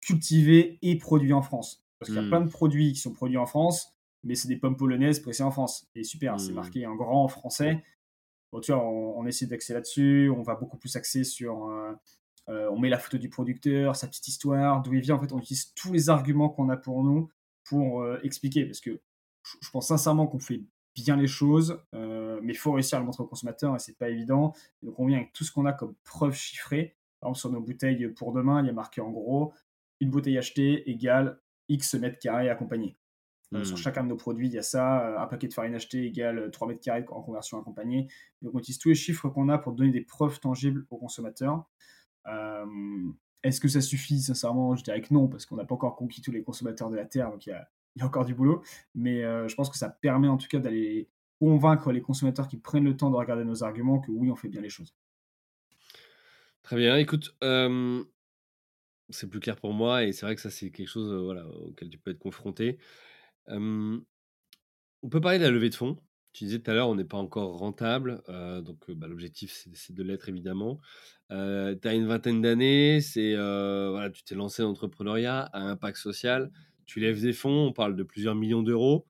cultivé et produit en France. Parce qu'il y a mmh. plein de produits qui sont produits en France, mais c'est des pommes polonaises pressées en France. Et super, c'est mmh. marqué en grand en français tu on, essaie d'axer là-dessus, on va beaucoup plus axer sur. Euh, euh, on met la photo du producteur, sa petite histoire, d'où il vient. En fait, on utilise tous les arguments qu'on a pour nous pour euh, expliquer. Parce que je, pense sincèrement qu'on fait bien les choses, mais il faut réussir à le montrer au consommateur et c'est pas évident. donc, on vient avec tout ce qu'on a comme preuve chiffrée. Par exemple, sur nos bouteilles pour demain, il y a marqué en gros une bouteille achetée égale X mètres carrés accompagnés. Euh, sur hmm. chacun de nos produits, il y a ça. Euh, un paquet de farine acheté égale 3 mètres carrés en conversion accompagnée. Donc, on utilise tous les chiffres qu'on a pour donner des preuves tangibles aux consommateurs. Euh, est-ce que ça suffit? Sincèrement, je dirais que non, parce qu'on n'a pas encore conquis tous les consommateurs de la Terre, donc il y a, encore du boulot. Mais je pense que ça permet en tout cas d'aller convaincre les consommateurs qui prennent le temps de regarder nos arguments que oui, on fait bien les choses. Très bien. Écoute, c'est plus clair pour moi et c'est vrai que ça, c'est quelque chose voilà, auquel tu peux être confronté. On peut parler de la levée de fonds. Tu disais tout à l'heure, on n'est pas encore rentable, donc bah, l'objectif, c'est de l'être évidemment. tu as une vingtaine d'années, c'est voilà, tu t'es lancé dans l'entrepreneuriat à impact social, tu lèves des fonds, on parle de plusieurs millions d'euros.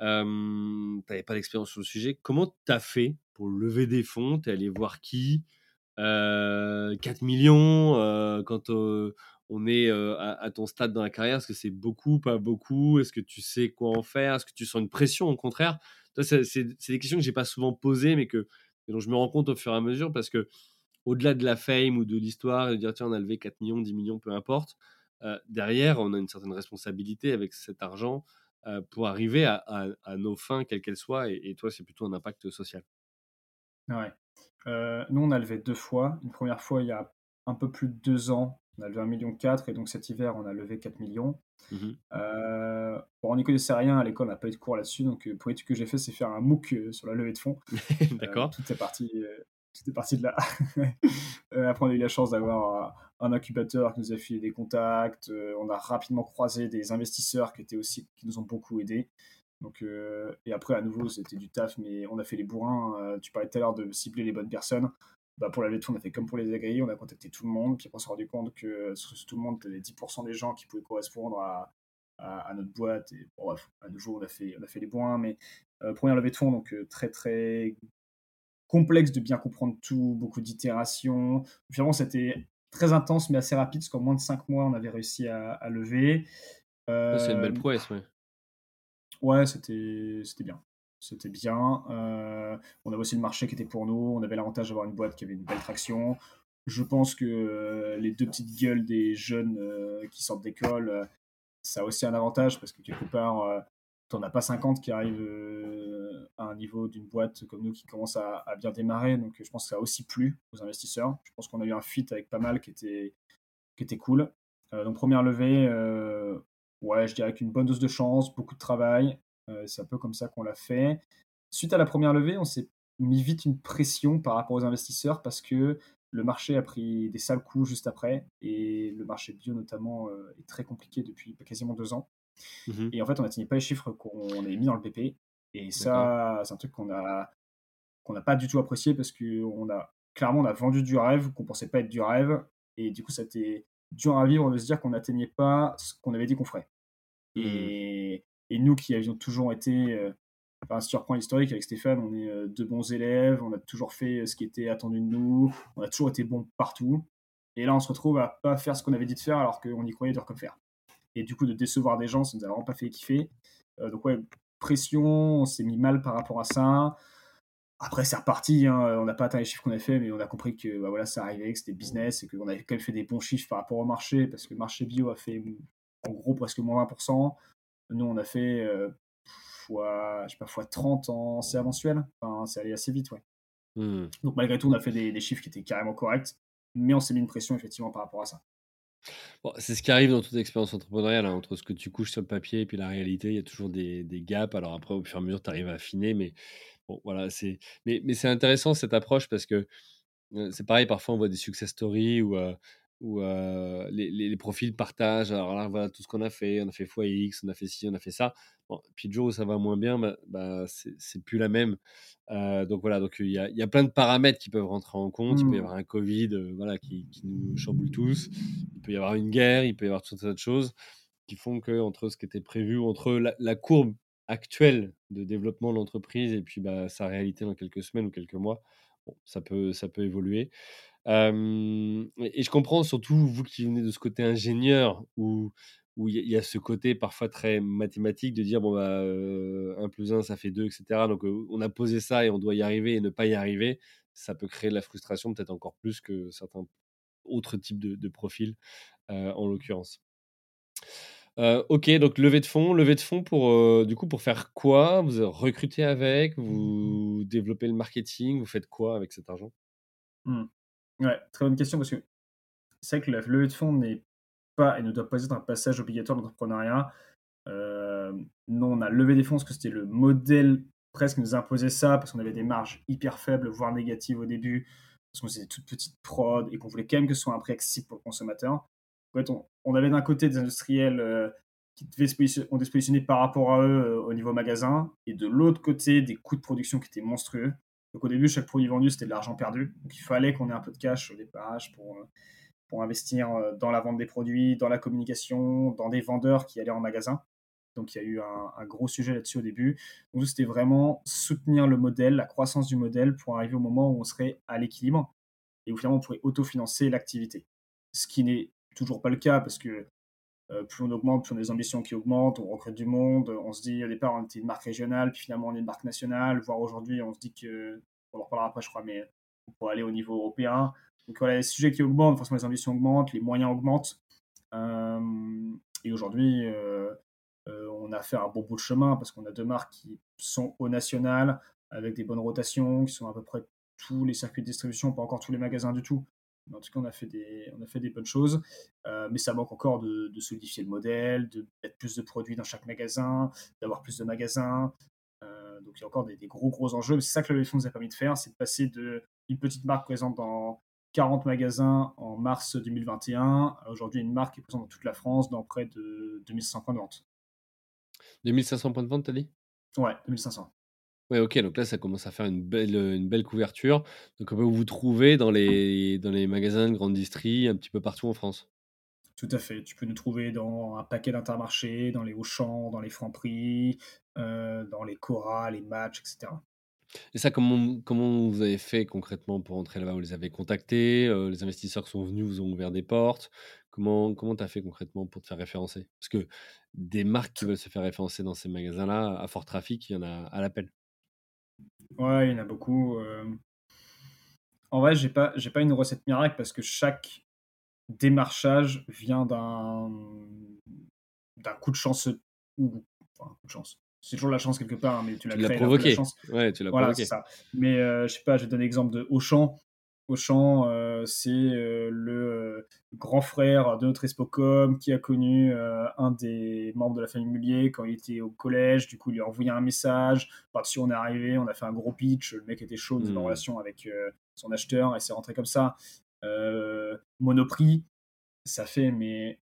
tu n'avais pas d'expérience sur le sujet. Comment tu as fait pour lever des fonds? Tu es allé voir qui? 4 millions quand on est à, ton stade dans la carrière Est-ce que c'est beaucoup, pas beaucoup? Est-ce que tu sais quoi en faire? Est-ce que tu sens une pression au contraire? C'est des questions que j'ai pas souvent posées, mais que dont je me rends compte au fur et à mesure parce que au-delà de la fame ou de l'histoire, de dire tiens on a levé 4 millions, 10 millions, peu importe, derrière on a une certaine responsabilité avec cet argent pour arriver à, nos fins, quelles qu'elles soient, et, et toi c'est plutôt un impact social. Ouais. nous on a levé deux fois. Une première fois il y a un peu plus de deux ans on a levé 1,4 million et donc cet hiver, on a levé 4 millions. Mmh euh, bon, on n'y connaissait rien à l'école, on n'a pas eu de cours là-dessus. Donc, pour l'étude que j'ai fait, c'est faire un MOOC euh, sur la levée de fonds. D'accord. tout est parti. Tout est parti de là. après, on a eu la chance d'avoir un incubateur qui nous a filé des contacts. on a rapidement croisé des investisseurs qui étaient aussi qui nous ont beaucoup aidés. Donc, et après, à nouveau, c'était du taf, mais on a fait les bourrins. tu parlais tout à l'heure de cibler les bonnes personnes bah pour la levée on a fait comme pour les agréés, on a contacté tout le monde, puis on s'est rendu compte que sur tout le monde, il y avait 10% des gens qui pouvaient correspondre à, à, notre boîte. Et bref, à nouveau, on a fait, on a fait les points, mais euh, première levée de fonds, donc euh, très très complexe de bien comprendre tout, beaucoup d'itérations. Finalement, c'était très intense, mais assez rapide, parce qu'en moins de 5 mois, on avait réussi à, lever. c'est une belle euh, prouesse, ouais. Ouais, c'était bien c'était bien. Euh, on avait aussi le marché qui était pour nous. On avait l'avantage d'avoir une boîte qui avait une belle traction. Je pense que euh, les deux petites gueules des jeunes euh, qui sortent d'école, ça a aussi un avantage parce que quelque part, tu n'en as pas 50 qui arrivent à un niveau d'une boîte comme nous qui commence à, bien démarrer. Donc je pense que ça a aussi plu aux investisseurs. Je pense qu'on a eu un fit avec pas mal qui était, qui était cool. donc première levée, ouais, je dirais qu'une bonne dose de chance, beaucoup de travail. Euh, c'est un peu comme ça qu'on l'a fait. Suite à la première levée, on s'est mis vite une pression par rapport aux investisseurs parce que le marché a pris des sales coups juste après et le marché bio notamment euh, est très compliqué depuis quasiment deux ans. Mmh et en fait, on n'atteignait pas les chiffres qu'on avait mis dans le PP. Et ça, c'est un truc qu'on a qu'on n'a pas du tout apprécié parce que on a clairement on a vendu du rêve qu'on pensait pas être du rêve et du coup, ça a été dur à vivre de se dire qu'on n'atteignait pas ce qu'on avait dit qu'on ferait. Mmh et, et nous qui avions toujours été, euh, enfin, si tu reprends l'historique avec Stéphane, on est euh, deux bons élèves, on a toujours fait euh, ce qui était attendu de nous, on a toujours été bons partout. Et là, on se retrouve à pas faire ce qu'on avait dit de faire alors qu'on y croyait dur comme faire. Et du coup, de décevoir des gens, ça nous a vraiment pas fait kiffer. donc, ouais, pression, on s'est mis mal par rapport à ça. Après, c'est reparti. Hein. On n'a pas atteint les chiffres qu'on a fait, mais on a compris que bah, voilà, ça arrivait, que c'était business et qu'on avait quand même fait des bons chiffres par rapport au marché parce que le marché bio a fait en gros presque moins 20%. Nous, on a fait euh, fois, je sais pas, fois 30 en CA mensuel. Enfin, c'est allé assez vite, ouais. Mmh. Donc, malgré tout, on a fait des, chiffres qui étaient carrément corrects, mais on s'est mis une pression, effectivement, par rapport à ça. Bon, c'est ce qui arrive dans toute expérience entrepreneuriale, hein, entre ce que tu couches sur le papier et puis la réalité, il y a toujours des, des gaps. Alors après, au fur et à mesure, tu arrives à affiner, mais bon, voilà, c'est. Mais, mais c'est intéressant cette approche parce que euh, c'est pareil, parfois on voit des success stories où, euh, où les, les, profils partagent. Alors là, voilà tout ce qu'on a fait. On a fait x, on a fait ci, on a fait ça. Bon, puis le jour où ça va moins bien, bah, bah c'est plus la même. donc voilà, donc il y a, y a, plein de paramètres qui peuvent rentrer en compte. Il peut y mmh. avoir un Covid voilà, qui, qui, nous chamboule tous. Il peut y avoir une guerre, il peut y avoir toutes sortes de choses qui font que entre ce qui était prévu, entre la, courbe actuelle de développement de l'entreprise et puis bah, sa réalité dans quelques semaines ou quelques mois, bon, ça, peut, ça peut évoluer et je comprends surtout, vous qui venez de ce côté ingénieur, où où il y, a ce côté parfois très mathématique de dire bon bah 1 plus 1 ça fait 2 etc donc on a posé ça et on doit y arriver et ne pas y arriver. Ça peut créer de la frustration peut-être encore plus que certains autres types de, de profils en l'occurrence. Ok donc levée de fonds levée de fonds pour du coup pour faire quoi? Vous recrutez avec? Vous développez le marketing? Vous faites quoi avec cet argent? Mmh. Ouais, très bonne question parce que c'est vrai que la levée de fonds n'est pas et ne doit pas être un passage obligatoire d'entrepreneuriat. Euh, non, on a levé des fonds parce que c'était le modèle presque nous imposer ça parce qu'on avait des marges hyper faibles, voire négatives au début, parce qu'on faisait des toutes petites prod et qu'on voulait quand même que ce soit un prix accessible pour le consommateur. En fait, on, avait d'un côté des industriels euh, qui devaient se on par rapport à eux euh, au niveau magasin, et de l'autre côté, des coûts de production qui étaient monstrueux. Donc au début, chaque produit vendu, c'était de l'argent perdu. Donc il fallait qu'on ait un peu de cash au départ pour, euh, pour investir dans la vente des produits, dans la communication, dans des vendeurs qui allaient en magasin. Donc il y a eu un, gros sujet là-dessus au début. Donc c'était vraiment soutenir le modèle, la croissance du modèle pour arriver au moment où on serait à l'équilibre et où finalement on pourrait autofinancer l'activité. Ce qui n'est toujours pas le cas parce que euh, plus on augmente, plus on a des ambitions qui augmentent, on recrute du monde, on se dit au départ on était une marque régionale, puis finalement on est une marque nationale, voire aujourd'hui on se dit que, on en reparlera après je crois, mais on pourrait aller au niveau européen. Donc voilà, les sujets qui augmentent, forcément les ambitions augmentent, les moyens augmentent. Euh, et aujourd'hui, euh, on a fait un bon bout de chemin parce qu'on a deux marques qui sont au national, avec des bonnes rotations, qui sont à peu près tous les circuits de distribution, pas encore tous les magasins du tout. Mais en tout cas, on a fait des, on a fait des bonnes choses. Euh, mais ça manque encore de, solidifier le modèle, de mettre plus de produits dans chaque magasin, d'avoir plus de magasins. Euh, donc il y a encore des, gros, gros enjeux. Mais c'est ça que le fonds nous a permis de faire, c'est de passer d'une petite marque présente dans 40 magasins en mars 2021 à aujourd'hui une marque qui est présente dans toute la France, dans près de 2500 points de vente. 2500 points de vente, t'as dit? Ouais, 2500. Ouais, ok, donc là, ça commence à faire une belle, une belle couverture. Donc, on peut vous trouver dans les, dans les magasins de grande distrie un petit peu partout en France. Tout à fait. Tu peux nous trouver dans un paquet d'intermarchés, dans les Auchan, dans les Franprix, euh, dans les Cora, les Matchs, etc. Et ça, comment, comment vous avez fait concrètement pour entrer là-bas? Vous les avez contactés euh, Les investisseurs qui sont venus vous ont ouvert des portes Comment tu as fait concrètement pour te faire référencer? Parce que des marques qui veulent se faire référencer dans ces magasins-là, à fort trafic, il y en a à l'appel. Ouais, il y en a beaucoup. Euh. En vrai, j'ai pas, j'ai pas une recette miracle parce que chaque démarchage vient d'un, d'un coup de chance ou enfin, coup de chance c'est toujours la chance quelque part, hein, mais tu l'as provoqué. Ouais, tu l'as voilà, provoqué. Ça. Mais euh, je sais pas, je vais donner l'exemple de Auchan. Auchan, euh, c'est euh, le grand frère de notre Espocom qui a connu un des membres de la famille Mullier quand il était au collège. Du coup, il lui a envoyé un message. Par-dessus, on est arrivé, on a fait un gros pitch. Le mec était chaud, dans une hmm. relation avec son acheteur et c'est rentré comme ça. Monoprix, ça fait mais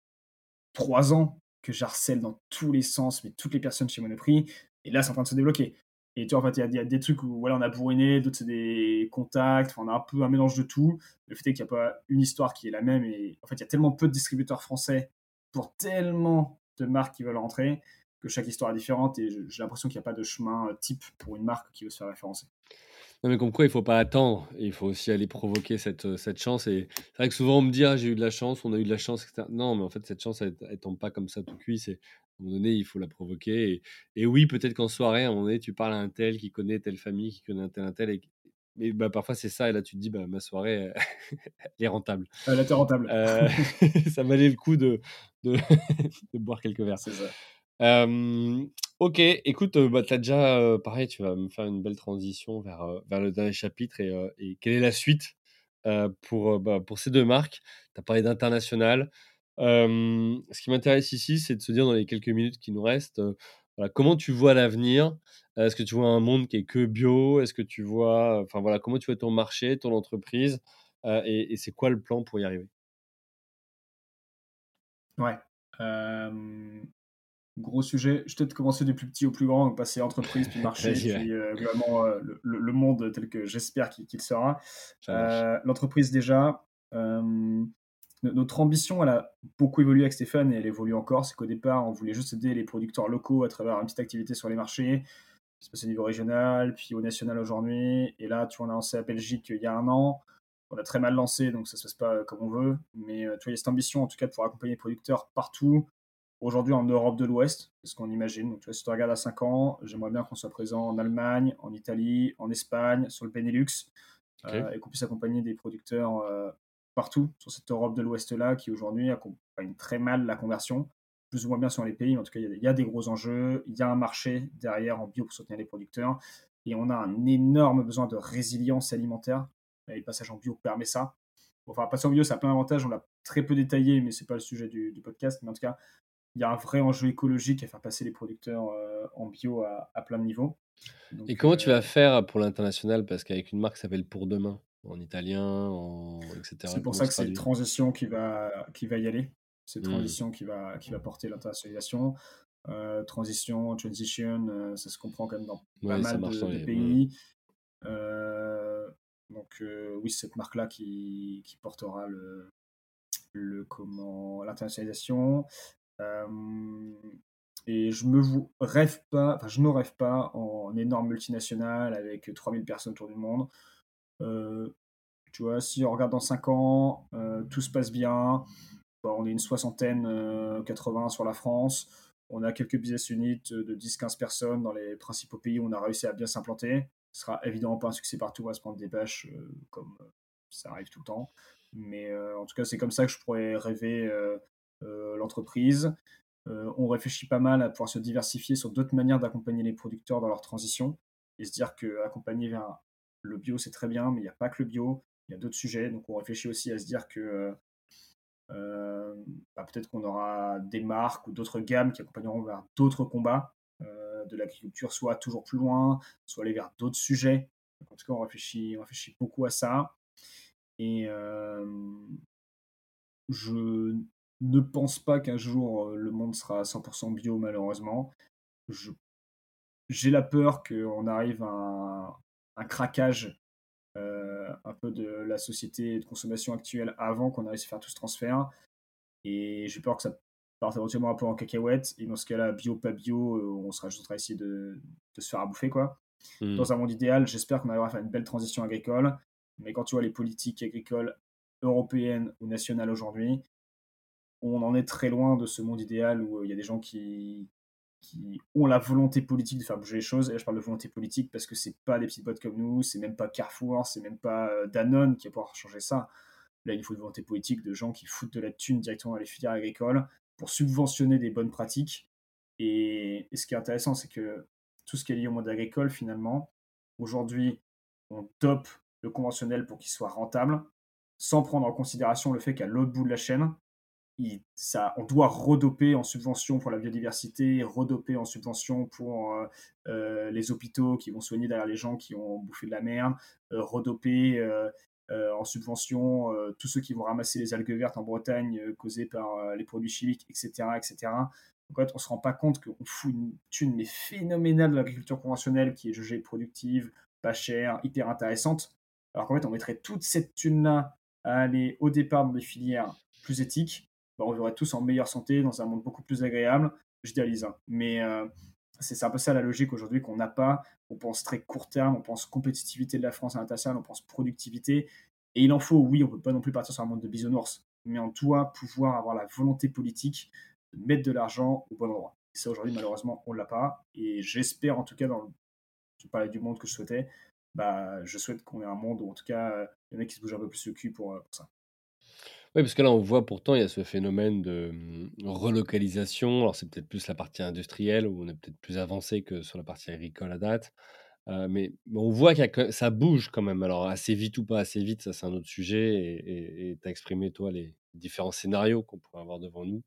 trois ans que j'harcèle dans tous les sens, mais toutes les personnes chez Monoprix. Et là, c'est en train de se débloquer. Et tu vois, en fait, il y, a des trucs où on a bourriné, d'autres c'est des contacts, on a un peu un mélange de tout. Le fait est qu'il n'y a pas une histoire qui est la même. Et en fait, il y a tellement peu de distributeurs français pour tellement de marques qui veulent rentrer que chaque histoire est différente. Et j'ai l'impression qu'il n'y a pas de chemin type pour une marque qui veut se faire référencer. Non, mais comme quoi, il faut pas attendre. Il faut aussi aller provoquer cette, euh, cette chance. Et c'est vrai que souvent, on me dit ah, j'ai eu de la chance, on a eu de la chance, etc. Non, mais en fait, cette chance, elle, ne tombe pas comme ça tout cuit. C'est à un moment donné, il faut la provoquer. Et, et oui, peut-être qu'en soirée, à un moment donné, tu parles à un tel qui connaît telle famille, qui connaît un tel, un tel. Et, mais bah, parfois, c'est ça. Et là, tu te dis bah, ma soirée, elle est rentable. Elle est rentable. Euh, ça valait le coup de, de, de boire quelques verres. C'est ça. Ok, écoute, bah, tu as déjà, pareil, tu vas me faire une belle transition vers, vers le dernier chapitre et, quelle est la suite pour, bah, pour ces deux marques? Tu as parlé d'international. ce qui m'intéresse ici, c'est de se dire dans les quelques minutes qui nous restent, comment tu vois l'avenir? Est-ce que tu vois un monde qui est que bio? Est-ce que tu vois, enfin voilà, comment tu vois ton marché, ton entreprise et c'est quoi le plan pour y arriver? Ouais. Gros sujet. Je vais peut-être commencer du plus petit au plus grand, donc passer entreprise, puis marché, puis euh, vraiment euh, le, monde tel que j'espère qu'il sera. Euh, l'entreprise, déjà, notre ambition, elle a beaucoup évolué avec Stéphane et elle évolue encore. C'est qu'au départ, on voulait juste aider les producteurs locaux à travers une petite activité sur les marchés, qui se passe au niveau régional, puis au national aujourd'hui. Et là, tu vois, on a lancé à Belgique il y a un an. On a très mal lancé, donc ça se passe pas comme on veut. Mais tu vois, il y a cette ambition, en tout cas, de pouvoir accompagner les producteurs partout aujourd'hui en Europe de l'Ouest, c'est ce qu'on imagine. Donc, tu vois, si tu regardes à 5 ans, j'aimerais bien qu'on soit présent en Allemagne, en Italie, en Espagne, sur le Benelux, euh, et qu'on puisse accompagner des producteurs euh, partout sur cette Europe de l'Ouest-là, qui aujourd'hui accompagne très mal la conversion, plus ou moins bien sur les pays, mais en tout cas, il y, a des gros enjeux, il y a un marché derrière en bio pour soutenir les producteurs, et on a un énorme besoin de résilience alimentaire, et le passage en bio permet ça. Enfin, passer en bio, ça a plein d'avantages, on l'a très peu détaillé, mais c'est pas le sujet du, du podcast, mais en tout cas, il y a un vrai enjeu écologique à faire passer les producteurs en bio à, à, plein de niveaux. Et comment tu vas faire pour l'international? Parce qu'avec une marque qui s'appelle Pour Demain, en italien, en... etc. C'est pour ça que c'est une transition qui va, qui va y aller. C'est mmh. transition qui, va, qui va porter l'internationalisation. Euh, transition, transition, euh, ça se comprend quand même dans pas mal de, pays. Euh, donc oui, c'est cette marque-là qui, qui, portera le, le comment l'internationalisation. Et je me rêve pas, enfin je ne rêve pas en énorme multinationale avec 3000 personnes autour du monde. tu vois, si on regarde dans 5 ans, tout se passe bien, on est une soixantaine, 80 sur la France. On a quelques business units de 10-15 personnes dans les principaux pays où on a réussi à bien s'implanter. Ce sera évidemment pas un succès partout, on va se prendre des bâches euh, comme euh, ça arrive tout le temps. Mais euh, en tout cas, c'est comme ça que je pourrais rêver l'entreprise. on réfléchit pas mal à pouvoir se diversifier sur d'autres manières d'accompagner les producteurs dans leur transition et se dire que accompagner vers le bio, c'est très bien, mais il n'y a pas que le bio, il y a d'autres sujets. Donc on réfléchit aussi à se dire que euh, bah, peut-être qu'on aura des marques ou d'autres gammes qui accompagneront vers d'autres combats euh, de l'agriculture, soit toujours plus loin, soit aller vers d'autres sujets. en tout cas, on réfléchit, beaucoup à ça. Et euh, je ne pense pas qu'un jour le monde sera 100% bio, malheureusement. J'ai la peur qu'on arrive à un, un craquage euh, un peu de la société de consommation actuelle avant qu'on arrive à faire tout ce transfert. Et j'ai peur que ça parte éventuellement un peu en cacahuète. Et dans ce cas-là, bio, pas bio, euh, on sera juste en de, de, se faire à bouffer. Quoi. Hmm. Dans un monde idéal, j'espère qu'on arrivera à faire une belle transition agricole. Mais quand tu vois les politiques agricoles européennes ou nationales aujourd'hui, on en est très loin de ce monde idéal où euh, il y a des gens qui, qui ont la volonté politique de faire bouger les choses. Et là, je parle de volonté politique parce que c'est pas des petites boîtes comme nous, c'est même pas Carrefour, c'est même pas euh, Danone qui va pouvoir changer ça. Là, il faut une volonté politique de gens qui foutent de la thune directement dans les filières agricoles pour subventionner des bonnes pratiques. Et, ce qui est intéressant, c'est que tout ce qui est lié au monde agricole, finalement, aujourd'hui, on dope le conventionnel pour qu'il soit rentable, sans prendre en considération le fait qu'à l'autre bout de la chaîne, on doit redoper en subvention pour la biodiversité, redoper en subvention pour euh, euh, les hôpitaux qui vont soigner derrière les gens qui ont bouffé de la merde, euh, redoper en subvention tous ceux qui vont ramasser les algues vertes en Bretagne causées par les produits chimiques, etc. etc. En fait, on ne se rend pas compte qu'on fout une thune mais phénoménale de l'agriculture conventionnelle qui est jugée productive, pas chère, hyper intéressante. Alors qu'en fait, on mettrait toute cette thune-là à aller au départ dans des filières plus éthiques bah, on vivrait tous en meilleure santé, dans un monde beaucoup plus agréable. J'idéalise, hein. mais euh, c'est un peu ça la logique aujourd'hui qu'on n'a pas. On pense très court terme, on pense compétitivité de la France à l'international, on pense productivité. Et il en faut, oui, on ne peut pas non plus partir sur un monde de bisounours, mais on doit pouvoir avoir la volonté politique de mettre de l'argent au bon endroit. Et ça, aujourd'hui, malheureusement, on ne l'a pas. Et j'espère, en tout cas, dans le... tu parlais du monde que je souhaitais, bah, je souhaite qu'on ait un monde où, en tout cas, il y en a qui se bougent un peu plus le cul pour, euh, pour ça. Oui, parce que là, on voit pourtant, il y a ce phénomène de mmh, relocalisation. Alors, c'est peut-être plus la partie industrielle où on est peut-être plus avancé que sur la partie agricole à date. mais, on voit que ça bouge quand même. Alors, assez vite ou pas assez vite, ça, c'est un autre sujet. Et tu as exprimé, toi, les différents scénarios qu'on pourrait avoir devant nous.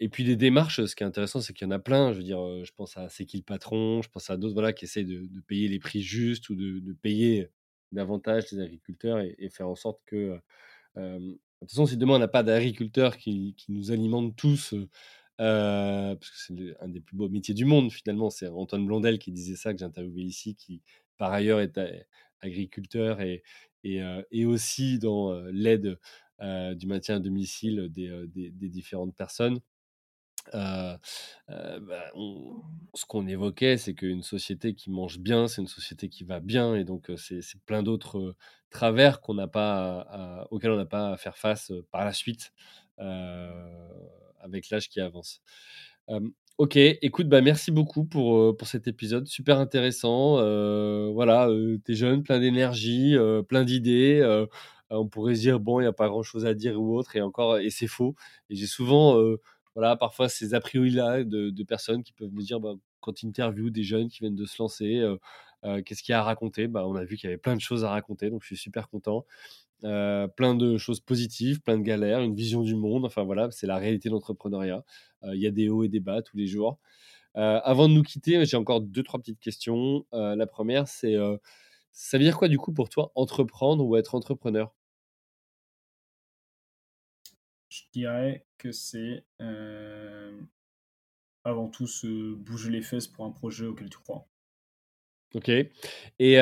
et puis, les démarches, ce qui est intéressant, c'est qu'il y en a plein. Je veux dire, je pense à C'est qui le patron? Je pense à d'autres voilà, qui essayent de, payer les prix justes ou de, payer davantage les agriculteurs et, faire en sorte que de toute façon, si demain on n'a pas d'agriculteurs qui, nous alimentent tous, parce que c'est un des plus beaux métiers du monde finalement, c'est Antoine Blondel qui disait ça, que j'ai interviewé ici, qui par ailleurs est agriculteur et, aussi dans l'aide du maintien à domicile des, des différentes personnes. Euh, bah, ce qu'on évoquait, c'est qu'une société qui mange bien, c'est une société qui va bien, et donc c'est plein d'autres travers qu'on n'a pas auxquels on n'a pas à faire face par la suite avec l'âge qui avance. ok, écoute, bah merci beaucoup pour, pour cet épisode, super intéressant. voilà, t'es jeune, plein d'énergie, plein d'idées. on pourrait se dire bon, il n'y a pas grand chose à dire ou autre, et encore, et c'est faux. Et j'ai souvent voilà, parfois ces a priori-là de, personnes qui peuvent me dire, bah, quand ils interviewent des jeunes qui viennent de se lancer, qu'est-ce qu'il y a à raconter? Bah, On a vu qu'il y avait plein de choses à raconter, donc je suis super content. plein de choses positives, plein de galères, une vision du monde. Enfin voilà, c'est la réalité de l'entrepreneuriat. Il y a des hauts et des bas tous les jours. Avant de nous quitter, j'ai encore deux, trois petites questions. la première, c'est ça veut dire quoi du coup pour toi entreprendre ou être entrepreneur? Dirais que c'est avant tout se bouger les fesses pour un projet auquel tu crois. Ok. Et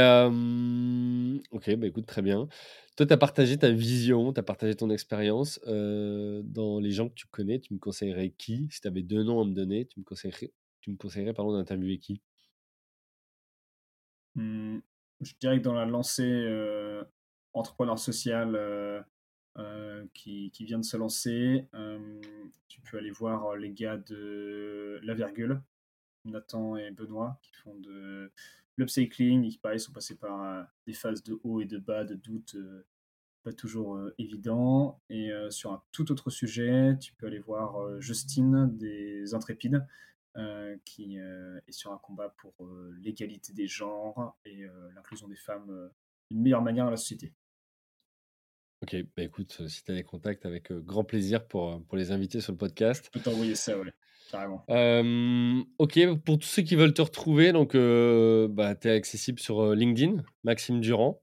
ok, bah écoute, très bien. Toi, tu as partagé ta vision, tu as partagé ton expérience dans les gens que tu connais. Tu me conseillerais qui? Si tu avais deux noms à me donner, tu me conseillerais, tu me conseillerais pardon, d'interviewer qui? Mmh, Je dirais que dans la lancée entrepreneur social qui, qui, vient de se lancer, tu peux aller voir les gars de La Virgule, Nathan et Benoît, qui font de l'upcycling et qui sont passés par euh, des phases de haut et de bas, de doute euh, pas toujours euh, évident. Et sur un tout autre sujet, tu peux aller voir Justine des Intrépides, qui est sur un combat pour l'égalité des genres et l'inclusion des femmes d'une meilleure manière dans la société. Ok, bah écoute, si tu as des contacts, avec grand plaisir pour, pour les inviter sur le podcast. Je peux t'envoyer ça, ouais. Carrément. ok, pour tous ceux qui veulent te retrouver, donc bah, tu es accessible sur LinkedIn, Maxime Durand.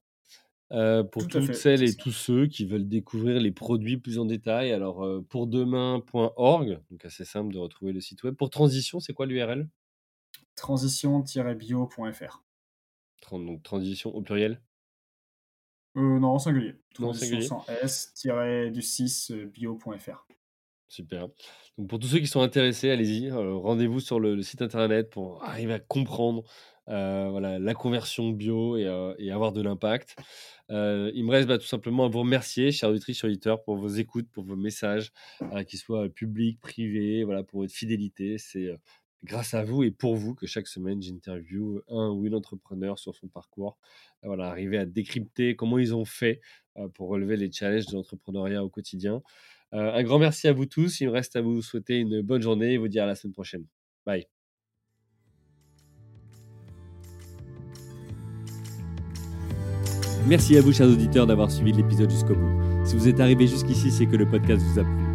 pour toutes celles et tous ceux qui veulent découvrir les produits plus en détail, alors pour demain.org, donc assez simple de retrouver le site web. Pour transition, c'est quoi l'URL Transition-bio.fr. Donc transition au pluriel euh, Non, en singulier. Transition sans S-du-6 bio.fr. Super. Donc pour tous ceux qui sont intéressés, allez-y, euh, rendez-vous sur le, site internet pour arriver à comprendre euh, voilà, la conversion bio et, euh, avoir de l'impact. il me reste bah, tout simplement à vous remercier, chers auditrices, chers auditeurs, pour vos écoutes, pour vos messages, qu'ils soient publics, privés, voilà, pour votre fidélité. C'est grâce à vous et pour vous que chaque semaine, j'interview un ou une entrepreneur sur son parcours. Voilà, arriver à décrypter comment ils ont fait pour relever les challenges de l'entrepreneuriat au quotidien. Euh, un grand merci à vous tous. Il me reste à vous souhaiter une bonne journée et vous dire à la semaine prochaine. Bye. Merci à vous, chers auditeurs, d'avoir suivi l'épisode jusqu'au bout. Si vous êtes arrivé jusqu'ici, c'est que le podcast vous a plu.